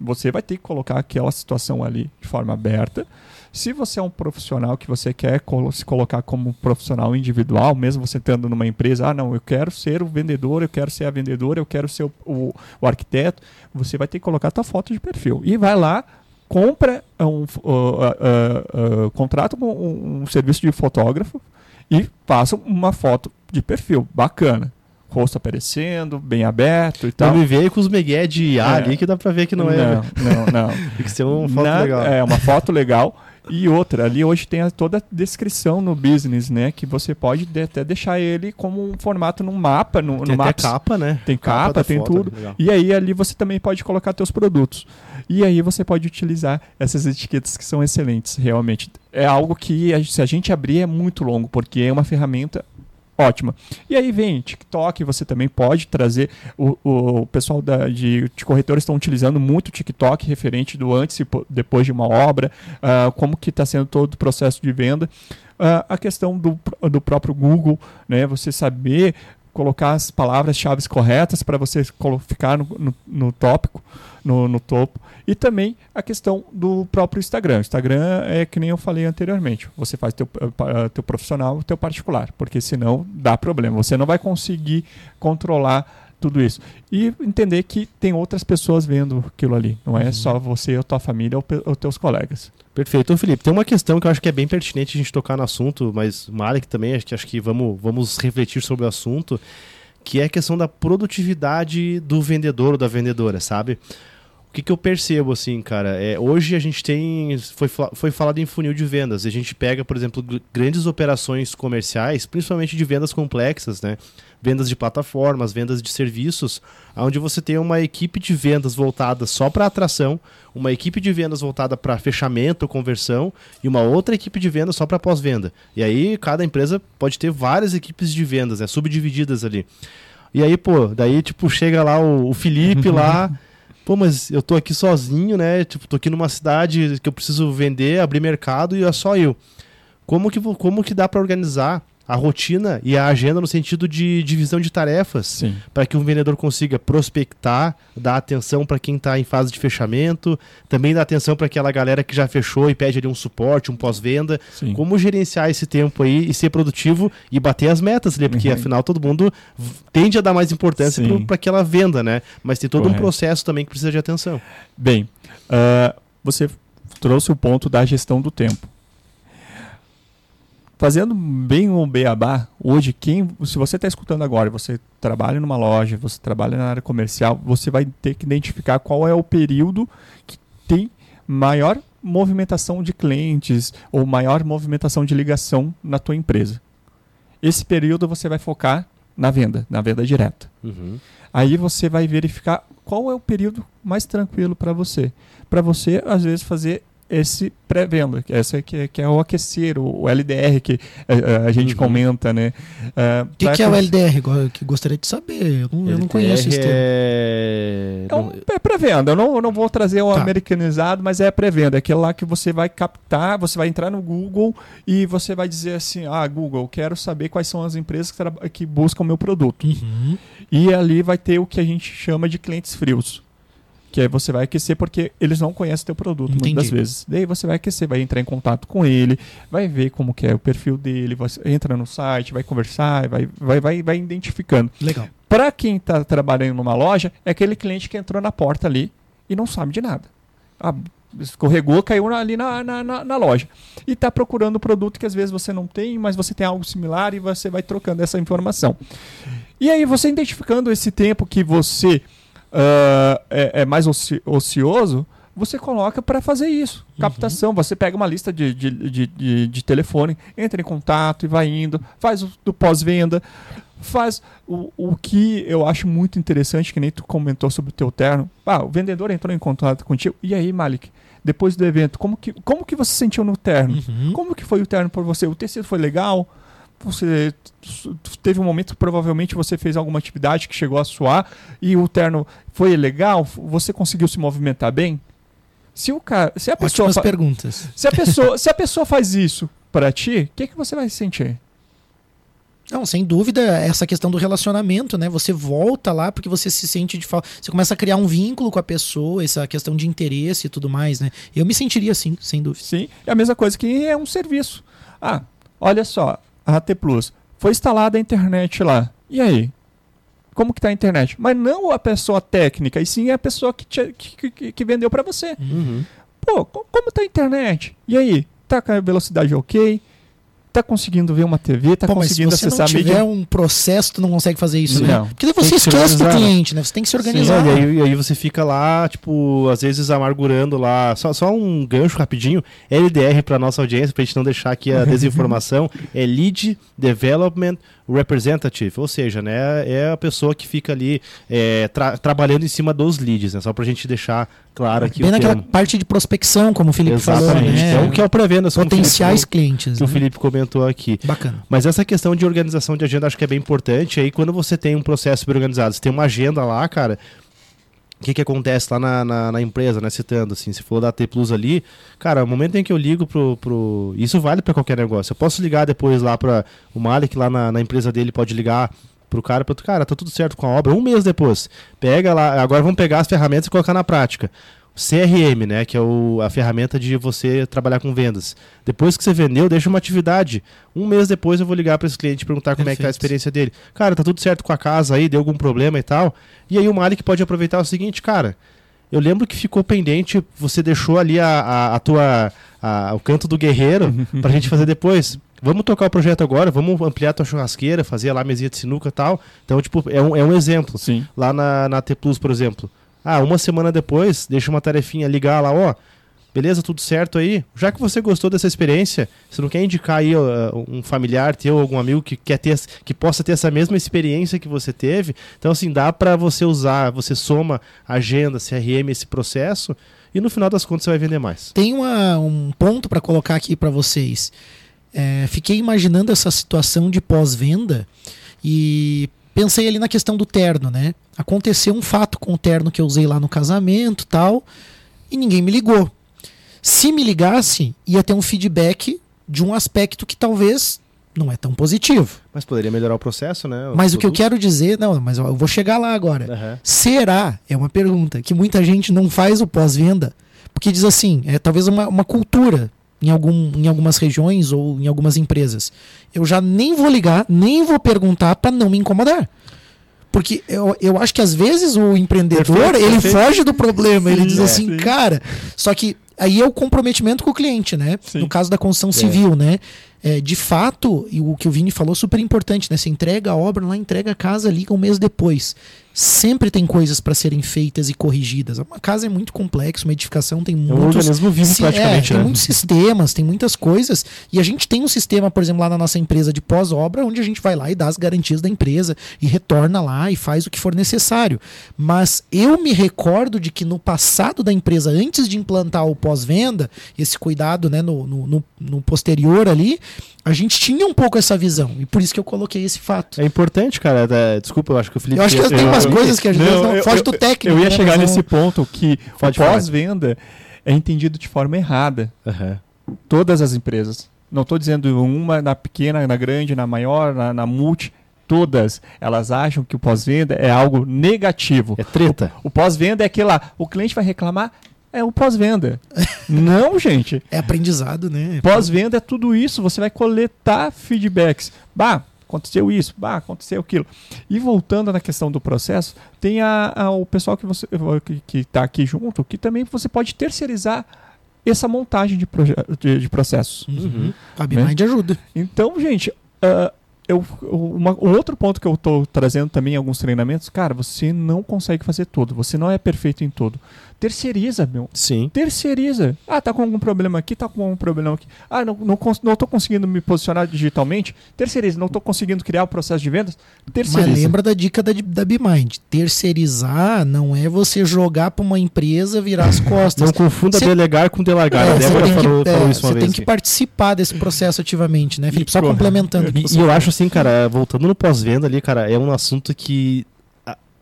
você vai ter que colocar aquela situação ali de forma aberta. Se você é um profissional que você quer se colocar como profissional individual, mesmo você estando numa empresa, ah, não, eu quero ser o vendedor, eu quero ser a vendedora, eu quero ser o, o- o arquiteto, você vai ter que colocar a tua foto de perfil. E vai lá, compra um, uh, uh, uh, contrata um, um- um serviço de fotógrafo e faça uma foto de perfil bacana. Rosto aparecendo, bem aberto e tal. Não me veio com os megué de IA É. ali que dá pra ver que não, é. não, não, não. Tem que ser uma foto Na- legal. É, uma foto legal. E outra, ali hoje tem toda a descrição no business, né? Que você pode de- até deixar ele como um formato num mapa, no, Tem no Maps. capa, né? Tem capa, da tem foto, tudo. legal. E aí ali você também pode colocar teus produtos. E aí você pode utilizar essas etiquetas que são excelentes, realmente. É algo que se a gente abrir é muito longo, porque é uma ferramenta ótima. E aí vem TikTok, você também pode trazer. O, o, pessoal da, de, de corretores estão utilizando muito TikTok referente do antes e po- depois de uma obra, ah, como que está sendo todo o processo de venda. Ah, a questão do, do próprio Google, né? Você saber colocar as palavras-chave corretas para você ficar no, no, no tópico, no, no topo. E também a questão do próprio Instagram. Instagram é que nem eu falei anteriormente. Você faz teu, eh, teu profissional, teu particular, porque senão dá problema. Você não vai conseguir controlar tudo isso. E entender que tem outras pessoas vendo aquilo ali. Não é só você, a tua família ou, ou teus colegas. Perfeito. Ô, Felipe, tem uma questão que eu acho que é bem pertinente a gente tocar no assunto, mas Marek também, acho que, acho que vamos, vamos refletir sobre o assunto, que é a questão da produtividade do vendedor ou da vendedora, sabe? Que, que eu percebo, assim, cara? É, hoje a gente tem. Foi, foi falado em funil de vendas. A gente pega, por exemplo, gr- grandes operações comerciais, principalmente de vendas complexas, né? Vendas de plataformas, vendas de serviços, onde você tem uma equipe de vendas voltada só para atração, uma equipe de vendas voltada para fechamento, conversão, e uma outra equipe de vendas só para pós-venda. E aí cada empresa pode ter várias equipes de vendas, né? Subdivididas ali. E aí, pô, daí, tipo, chega lá o, o Felipe lá. Pô, mas eu tô aqui sozinho, né? Tipo, tô aqui numa cidade que eu preciso vender, abrir mercado e é só eu. Como que, como que dá para organizar a rotina e a agenda no sentido de divisão de tarefas para que um vendedor consiga prospectar, dar atenção para quem está em fase de fechamento, também dar atenção para aquela galera que já fechou e pede ali um suporte, um pós-venda. Como gerenciar esse tempo aí e ser produtivo e bater as metas ali, porque Uhum. afinal todo mundo tende a dar mais importância para aquela venda, né? Mas tem todo um Correto. processo também que precisa de atenção. Bem, ah, você trouxe o ponto da gestão do tempo. Fazendo bem o beabá, hoje, quem, se você está escutando agora, você trabalha numa loja, você trabalha na área comercial, você vai ter que identificar qual é o período que tem maior movimentação de clientes ou maior movimentação de ligação na tua empresa. Esse período você vai focar na venda, na venda direta. Uhum. Aí você vai verificar qual é o período mais tranquilo para você. Para você, às vezes, fazer esse pré-venda, que, essa que, é, que é o aquecer, o, o LDR que a, eh, a gente Uhum. comenta, né? O que, que é o LDR? Que gostaria de saber. Eu não, eu não conheço esse termo. é... É, um, é pré-venda. Eu não, eu não vou trazer o Tá. americanizado, mas é pré-venda. É aquele lá que você vai captar, você vai entrar no Google e você vai dizer assim: Ah, Google, eu quero saber quais são as empresas que, que buscam o meu produto. Uhum. E ali vai ter o que a gente chama de clientes frios. Que aí você vai aquecer porque eles não conhecem teu produto Entendi. muitas vezes. Daí você vai aquecer, vai entrar em contato com ele, vai ver como que é o perfil dele, você entra no site, vai conversar, vai, vai, vai, vai identificando. Legal. Para quem está trabalhando numa loja, é aquele cliente que entrou na porta ali e não sabe de nada. Ah, escorregou, caiu ali na, na, na- na loja. E está procurando o produto que às vezes você não tem, mas você tem algo similar e você vai trocando essa informação. E aí, você identificando esse tempo que você ah, é, é mais oci- ocioso, você coloca para fazer isso. Captação. Você pega uma lista de, de, de, de- de telefone, entra em contato e vai indo, faz o do pós-venda, faz o, o que eu acho muito interessante, que nem tu comentou sobre o teu terno. Ah, o vendedor entrou em contato contigo. E aí, Malik, depois do evento, como que, como que você se sentiu no terno? Uhum. Como que foi o terno por você? O tecido foi legal? Você teve um momento que provavelmente você fez alguma atividade que chegou a suar e o terno foi legal? Você conseguiu se movimentar bem? Se o cara, se a pessoa, Ótimas perguntas. se a pessoa, se a pessoa faz isso pra ti, o que que você vai sentir? Não, sem dúvida, essa questão do relacionamento, né? Você volta lá porque você se sente de falta. Você começa a criar um vínculo com a pessoa, essa questão de interesse e tudo mais, né? Eu me sentiria assim, sem dúvida. Sim, é a mesma coisa que é um serviço. Ah, olha só, a AT Plus foi instalada a internet lá. E aí? Como que tá a internet? Mas não a pessoa técnica, e sim a pessoa que, te- que, que, que vendeu para você. Uhum. Pô, co- como tá a internet? E aí? Tá com a velocidade ok? Tá conseguindo ver uma TV? Tá Pô, mas se conseguindo você não acessar a tiver mídia? um processo, tu não consegue fazer isso, né? Não. Porque daí você esquece do né? cliente, né? Você tem que se organizar. Sim, e aí, e aí você fica lá, tipo, às vezes amargurando lá. Só, só um gancho rapidinho. LDR para nossa audiência, pra gente não deixar aqui a desinformação. é Lead Development Representative. Ou seja, né, é a pessoa que fica ali é, tra- trabalhando em cima dos leads, né? Só pra gente deixar claro aqui Bem o naquela termo. parte de prospecção, como o Felipe falou, Exatamente. né? Que é o pré-venda. como o Felipe Potenciais falou- clientes. que o né? Felipe comentou aqui. Bacana. Mas essa questão de organização de agenda acho que é bem importante. Aí quando você tem um processo bem organizado, você tem uma agenda lá, cara. O que, que acontece lá na, na, na empresa, né? Citando, assim, se for da T Plus ali, cara, o momento em que eu ligo pro. pro... Isso vale para qualquer negócio. Eu posso ligar depois lá para O Malik lá na, na empresa dele pode ligar pro cara, pro cara, tá tudo certo com a obra, um mês depois. Pega lá, agora vamos pegar as ferramentas e colocar na prática. CRM, né, que é o, a ferramenta de você trabalhar com vendas. Depois que você vendeu, deixa uma atividade. Um mês depois eu vou ligar para esse cliente e perguntar como é que tá a Perfeito. experiência dele. Cara, tá tudo certo com a casa aí, deu algum problema e tal. E aí o Malik pode aproveitar o seguinte, cara, eu lembro que ficou pendente, você deixou ali a, a, a tua a- o canto do guerreiro pra gente fazer depois. Vamos tocar o projeto agora, vamos ampliar a tua churrasqueira, fazer lá a mesinha de sinuca e tal. Então, tipo, é um, é um exemplo Sim. lá na, na T Plus, por exemplo. Ah, uma semana depois, deixa uma tarefinha ligar lá, ó. Beleza, tudo certo aí? Já que você gostou dessa experiência, você não quer indicar aí ó, um familiar teu, algum amigo que quer ter, que possa ter essa mesma experiência que você teve? Então, assim, dá pra você usar, você soma agenda, CRM, esse processo, e no final das contas você vai vender mais. Tem uma- um ponto para colocar aqui para vocês. É, fiquei imaginando essa situação de pós-venda e pensei ali na questão do terno, né? Aconteceu um fato com o terno que eu usei lá no casamento tal, e ninguém me ligou. Se me ligasse, ia ter um feedback de um aspecto que talvez não é tão positivo. Mas poderia melhorar o processo, né? Mas o que eu produto. quero dizer, não, mas eu vou chegar lá agora. Aham. Será? É uma pergunta que muita gente não faz o pós-venda, porque diz assim, é talvez uma, uma cultura em, algum, em algumas regiões ou em algumas empresas. Eu já nem vou ligar, nem vou perguntar para não me incomodar. Porque eu, eu acho que às vezes o empreendedor, Perfeito, ele perfeito. foge do problema, ele Sim, diz é. assim, Sim. cara, só que aí é o comprometimento com o cliente, né? Sim. No caso da construção civil, né? É, de fato, e o que o Vini falou super importante, né? Você entrega a obra lá, entrega a casa, liga um mês depois. Sempre tem coisas para serem feitas e corrigidas. Uma casa é muito complexa, uma edificação tem É um muitos organismo vivo Si- praticamente, é, tem né? muitos sistemas, tem muitas coisas. E a gente tem um sistema, por exemplo, lá na nossa empresa de pós-obra, onde a gente vai lá e dá as garantias da empresa e retorna lá e faz o que for necessário. Mas eu me recordo de que no passado da empresa, antes de implantar o pós-venda, esse cuidado né, no, no, no- no posterior ali, a gente tinha um pouco essa visão. E por isso que eu coloquei esse fato. É importante, cara. é, Desculpa, eu acho que o Felipe. Eu acho que tem umas coisas que às vezes não, foge do técnico. Eu ia né, chegar nesse ponto que Pode o pós-venda é entendido de forma errada. Aham. Todas as empresas. Não estou dizendo uma na pequena, na grande, na maior, na, na multi. Todas elas acham que o pós-venda é algo negativo. É treta. O pós-venda é aquele lá, o cliente vai reclamar, é o pós-venda. Não, gente. É aprendizado, né? Pós-venda é tudo isso, você vai coletar feedbacks. Bah, aconteceu isso, bah, aconteceu aquilo. E voltando na questão do processo, tem a, a- o pessoal que você que está aqui junto, que também você pode terceirizar essa montagem de, de, de processos. Uhum. A Bimind ajuda. Então, gente, ah, eu, uma- um outro ponto que eu estou trazendo também em alguns treinamentos, cara, você não consegue fazer tudo, você não é perfeito em tudo. Terceiriza, meu. Sim. Terceiriza. Ah, tá com algum problema aqui, tá com algum problema aqui. Ah, não, não, não tô conseguindo me posicionar digitalmente. Terceiriza. Não tô conseguindo criar o processo de vendas. Terceiriza. Mas lembra da dica da, da BeMind. Terceirizar não é você jogar para uma empresa virar as costas. Não confunda Cê- delegar com delegar. É, a você Débora tem falou, que, falou é, isso uma você tem que participar desse processo ativamente, né, Felipe? Só correto. complementando. E, e eu acho assim, cara, voltando no pós-venda ali, cara, é um assunto que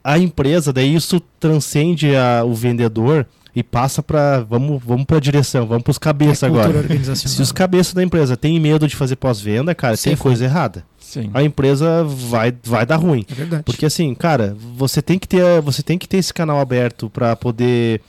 a, empresa, daí isso transcende a- o vendedor e passa pra. Vamos, vamos pra direção, vamos pros cabeças É agora. Se os cabeças da empresa têm medo de fazer pós-venda, cara, Sim, tem foi. coisa errada. Sim. A empresa vai, vai dar ruim. É verdade. Porque assim, cara, você tem que ter, você tem que ter esse canal aberto pra poder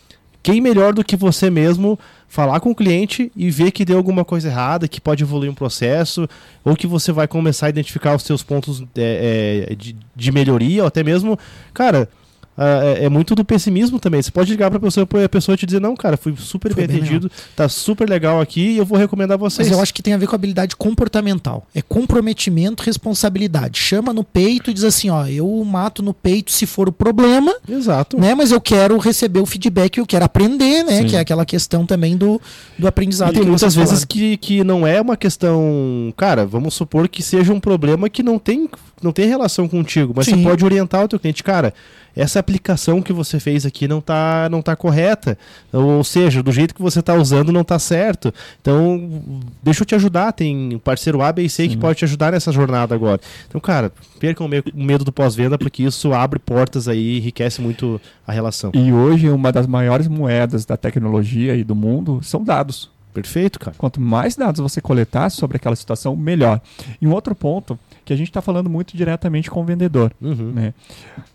quem melhor do que você mesmo falar com o cliente e ver que deu alguma coisa errada, que pode evoluir um processo, ou que você vai começar a identificar os seus pontos é, é, de, de melhoria, ou até mesmo, cara, ah, é, é muito do pessimismo também. Você pode ligar pra pessoa e a pessoa te dizer, não, cara, fui super Foi bem atendido, tá super legal aqui e eu vou recomendar vocês. Mas eu acho que tem a ver com a habilidade comportamental. É comprometimento, responsabilidade. Chama no peito e diz assim, ó, eu mato no peito se for o problema, Exato. né? Mas eu quero receber o feedback, eu quero aprender, né? Sim. Que é aquela questão também do, do aprendizado. E tem muitas vezes falaram. que, que não é uma questão. Cara, vamos supor que seja um problema que não tem, não tem relação contigo, mas Sim. você pode orientar o teu cliente, cara. Essa aplicação que você fez aqui não tá, não tá correta. Ou seja, do jeito que você tá usando não tá certo. Então, deixa eu te ajudar. Tem parceiro A, B e C que Sim. pode te ajudar nessa jornada agora. Então, cara, percam o me- o medo do pós-venda, porque isso abre portas aí e enriquece muito a relação. E hoje uma das maiores moedas da tecnologia e do mundo são dados. Perfeito, cara. Quanto mais dados você coletar sobre aquela situação, melhor. E um outro ponto que a gente está falando muito diretamente com o vendedor, Uhum. né?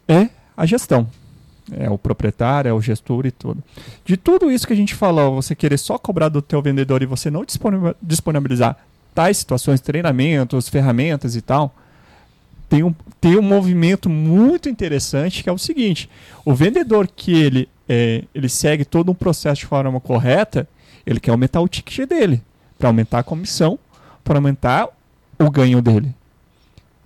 É a gestão. É o proprietário, é o gestor e tudo. De tudo isso que a gente falou, você querer só cobrar do teu vendedor e você não disponibil- disponibilizar tais situações, treinamentos, ferramentas e tal, tem um, tem um movimento muito interessante que é o seguinte: o vendedor que ele, é, ele segue todo um processo de forma correta, ele quer aumentar o ticket dele, para aumentar a comissão, para aumentar o ganho dele.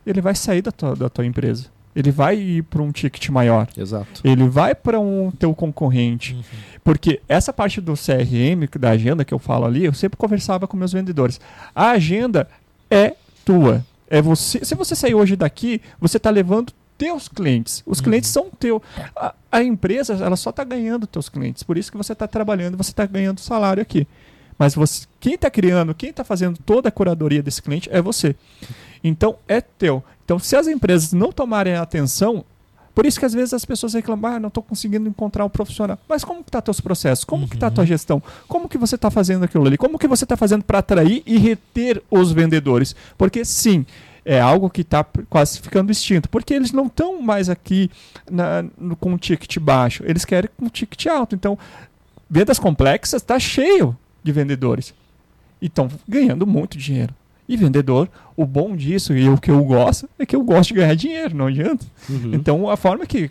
Ele vai sair da tua, da tua empresa. Ele vai ir para um ticket maior. Exato. Ele vai para um teu concorrente. Porque essa parte do CRM, da agenda que eu falo ali, eu sempre conversava com meus vendedores. A agenda é tua. É você. Se você sair hoje daqui, você está levando teus clientes. Os clientes são teu. A, a empresa, ela só está ganhando teus clientes. Por isso que você está trabalhando, você está ganhando salário aqui. Mas você, quem está criando, quem está fazendo toda a curadoria desse cliente é você. Então é teu. Então, se as empresas não tomarem atenção, por isso que às vezes as pessoas reclamam, ah, não estou conseguindo encontrar um profissional. Mas como que tá teus processos? Como que tá a tua gestão? Como que você está fazendo aquilo ali? Como que você está fazendo para atrair e reter os vendedores? Porque sim, é algo que está quase ficando extinto. Porque eles não estão mais aqui na- no- com um ticket baixo. Eles querem com um ticket alto. Então, vendas complexas está cheio de vendedores. E estão ganhando muito dinheiro. E vendedor, o bom disso e o que eu gosto é que eu gosto de ganhar dinheiro, não adianta. Uhum. Então, a forma que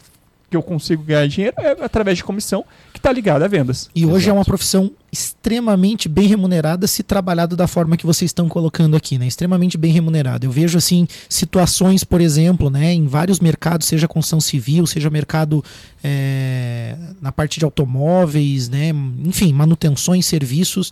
que eu consigo ganhar dinheiro é através de comissão que está ligada a vendas. E hoje Exato. é uma profissão extremamente bem remunerada se trabalhado da forma que vocês estão colocando aqui, né? Extremamente bem remunerada. Eu vejo assim situações, por exemplo, né, em vários mercados, seja construção civil, seja mercado é, na parte de automóveis, né, enfim, manutenções, serviços,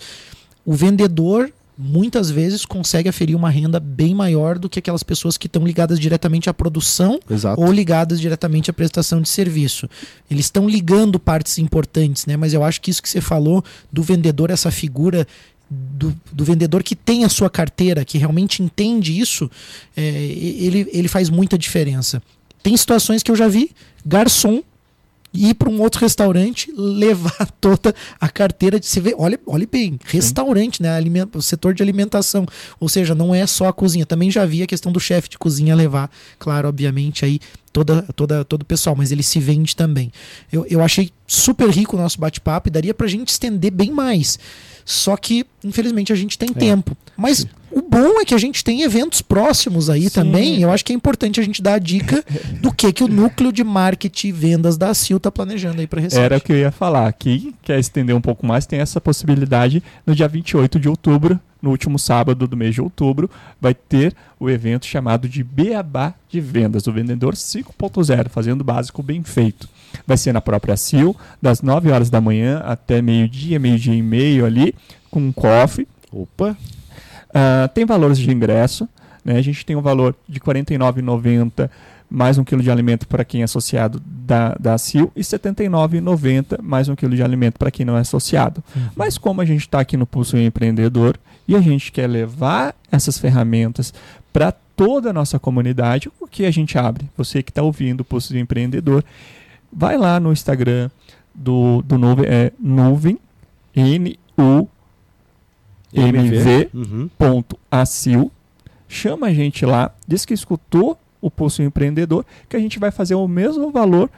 o vendedor muitas vezes consegue aferir uma renda bem maior do que aquelas pessoas que estão ligadas diretamente à produção Exato. ou ligadas diretamente à prestação de serviço. Eles estão ligando partes importantes, né? Mas eu acho que isso que você falou do vendedor, essa figura do, do, vendedor que tem a sua carteira, que realmente entende isso, é, ele, ele faz muita diferença. Tem situações que eu já vi garçom ir para um outro restaurante, levar toda a carteira de se ver, olha, olha bem, restaurante, né, o setor de alimentação, ou seja, não é só a cozinha. Também já vi a questão do chefe de cozinha levar, claro, obviamente aí toda, toda, todo o pessoal, mas ele se vende também. Eu, eu achei super rico o nosso bate-papo e daria para a gente estender bem mais. Só que, infelizmente, a gente tem é. tempo. Mas o bom é que a gente tem eventos próximos aí Sim. também. Eu acho que é importante a gente dar a dica do que, que o núcleo de marketing e vendas da CIL está planejando aí para receber. Era o que eu ia falar. Quem quer estender um pouco mais tem essa possibilidade no dia 28 de outubro, no último sábado do mês de outubro, vai ter o evento chamado de Beabá de Vendas, o Vendedor 5.0, fazendo o básico bem feito vai ser na própria CIL, das 9 horas da manhã até meio-dia, meio-dia e meio ali, com um coffee. Opa! Uh, tem valores de ingresso, né? a gente tem um valor de R$ 49,90 mais um quilo de alimento para quem é associado da, da CIL e R$ 79,90 mais um quilo de alimento para quem não é associado. Uhum. Mas como a gente está aqui no Pulso Empreendedor e a gente quer levar essas ferramentas para toda a nossa comunidade, o que a gente abre? Você que está ouvindo o Pulso Empreendedor, vai lá no Instagram do, do Nuvem, é Nuvem, N-U-M-V, uhum. ponto acil, chama a gente lá, diz que escutou o Pulso Empreendedor, que a gente vai fazer o mesmo valor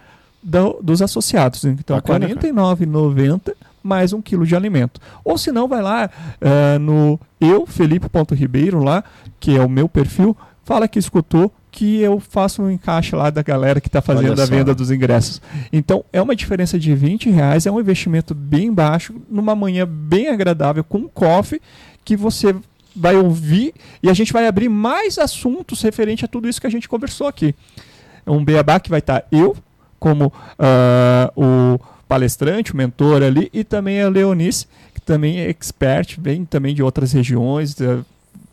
do, dos associados. Então, R$ 49,90 mais um quilo de alimento. Ou se não, vai lá uh, no eu, Felipe.ribeiro, lá, que é o meu perfil, fala que escutou que eu faço um encaixe lá da galera que está fazendo a venda dos ingressos. Então, é uma diferença de 20 reais, é um investimento bem baixo, numa manhã bem agradável, com um coffee, que você vai ouvir e a gente vai abrir mais assuntos referente a tudo isso que a gente conversou aqui. É um beabá que vai estar tá eu, como uh, o palestrante, o mentor ali, e também a Leonice, que também é expert, vem também de outras regiões,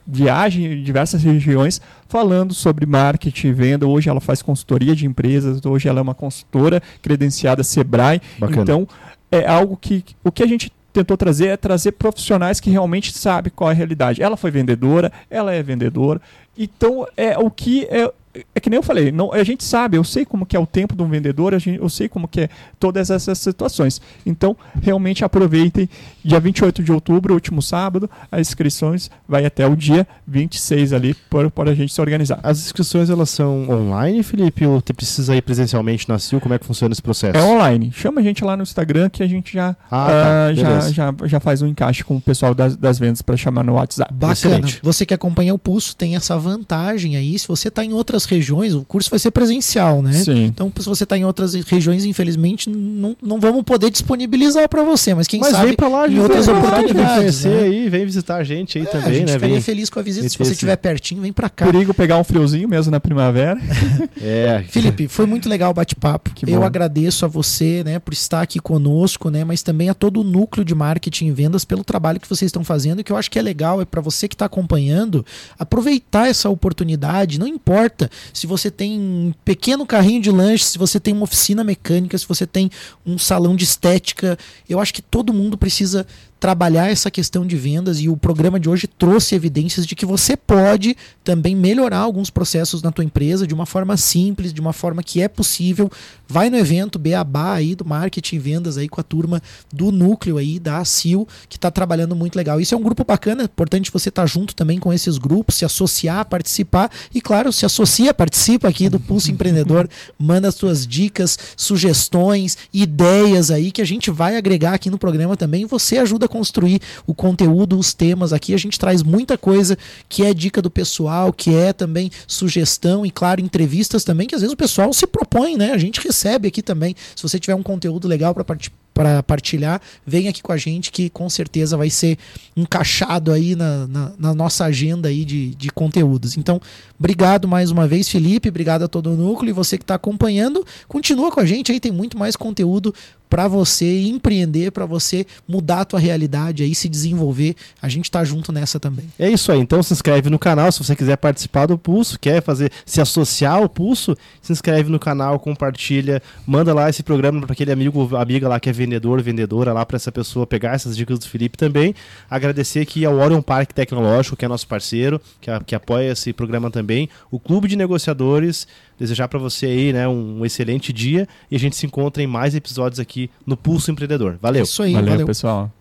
viagem em diversas regiões falando sobre marketing e venda. Hoje ela faz consultoria de empresas, hoje ela é uma consultora credenciada Sebrae. Bacana. Então, é algo que o que a gente tentou trazer é trazer profissionais que realmente sabem qual é a realidade. Ela foi vendedora, ela é vendedora. Então, é o que é é que nem eu falei, não, a gente sabe, eu sei como que é o tempo de um vendedor, a gente, eu sei como que é todas essas situações. Então, realmente aproveitem, dia 28 de outubro, último sábado, as inscrições vai até o dia 26 ali para, para a gente se organizar. As inscrições elas são online, Felipe, ou você precisa ir presencialmente na CIL? Como é que funciona esse processo? É online. Chama a gente lá no Instagram que a gente já, ah, tá. uh, já, já, já faz um encaixe com o pessoal das, das vendas para chamar no WhatsApp. Bacana. Excelente. Você que acompanha o Pulso tem essa vantagem aí, se você está em outras regiões, o curso vai ser presencial, né? Sim. Então, se você está em outras regiões, infelizmente, não, não vamos poder disponibilizar para você, mas quem mas sabe vem pra lá, em outras oportunidades. Vem né? aí, vem visitar a gente aí é, também, a gente né? Ficaria vem, feliz com a visita. Se você estiver pertinho, vem para cá. Perigo pegar um friozinho mesmo na primavera. é. Felipe, foi muito legal o bate-papo. Eu agradeço a você, né, por estar aqui conosco, né, mas também a todo o núcleo de marketing e vendas pelo trabalho que vocês estão fazendo, que eu acho que é legal, é para você que está acompanhando, aproveitar essa oportunidade, não importa se você tem um pequeno carrinho de lanche, se você tem uma oficina mecânica, se você tem um salão de estética, eu acho que todo mundo precisa trabalhar essa questão de vendas e o programa de hoje trouxe evidências de que você pode também melhorar alguns processos na tua empresa de uma forma simples, de uma forma que é possível. Vai no evento Beabá aí do marketing e vendas aí com a turma do núcleo aí da ACIL, que está trabalhando muito legal. Isso é um grupo bacana, importante você estar tá junto também com esses grupos, se associar, participar e claro, se associa, participa aqui do Pulso Empreendedor, manda as suas dicas, sugestões, ideias aí que a gente vai agregar aqui no programa também. Você ajuda a construir o conteúdo, os temas aqui. A gente traz muita coisa que é dica do pessoal, que é também sugestão e, claro, entrevistas também, que às vezes o pessoal se propõe, né? A gente recebe aqui também. Se você tiver um conteúdo legal para participar para partilhar, vem aqui com a gente que com certeza vai ser encaixado aí na, na, na nossa agenda aí de, de conteúdos. Então, obrigado mais uma vez, Felipe, obrigado a todo o núcleo e você que está acompanhando, continua com a gente aí, tem muito mais conteúdo para você empreender, para você mudar a tua realidade aí, se desenvolver. A gente tá junto nessa também. É isso aí. Então se inscreve no canal se você quiser participar do Pulso, quer fazer se associar ao Pulso, se inscreve no canal, compartilha, manda lá esse programa para aquele amigo, amiga lá que é vendedor, vendedora lá para essa pessoa pegar essas dicas do Felipe também. Agradecer aqui ao Orion Parque Tecnológico, que é nosso parceiro, que, que apoia esse programa também, o Clube de Negociadores desejar para você aí, né, um excelente dia e a gente se encontra em mais episódios aqui no Pulso Empreendedor. Valeu. Isso aí, valeu, valeu. pessoal.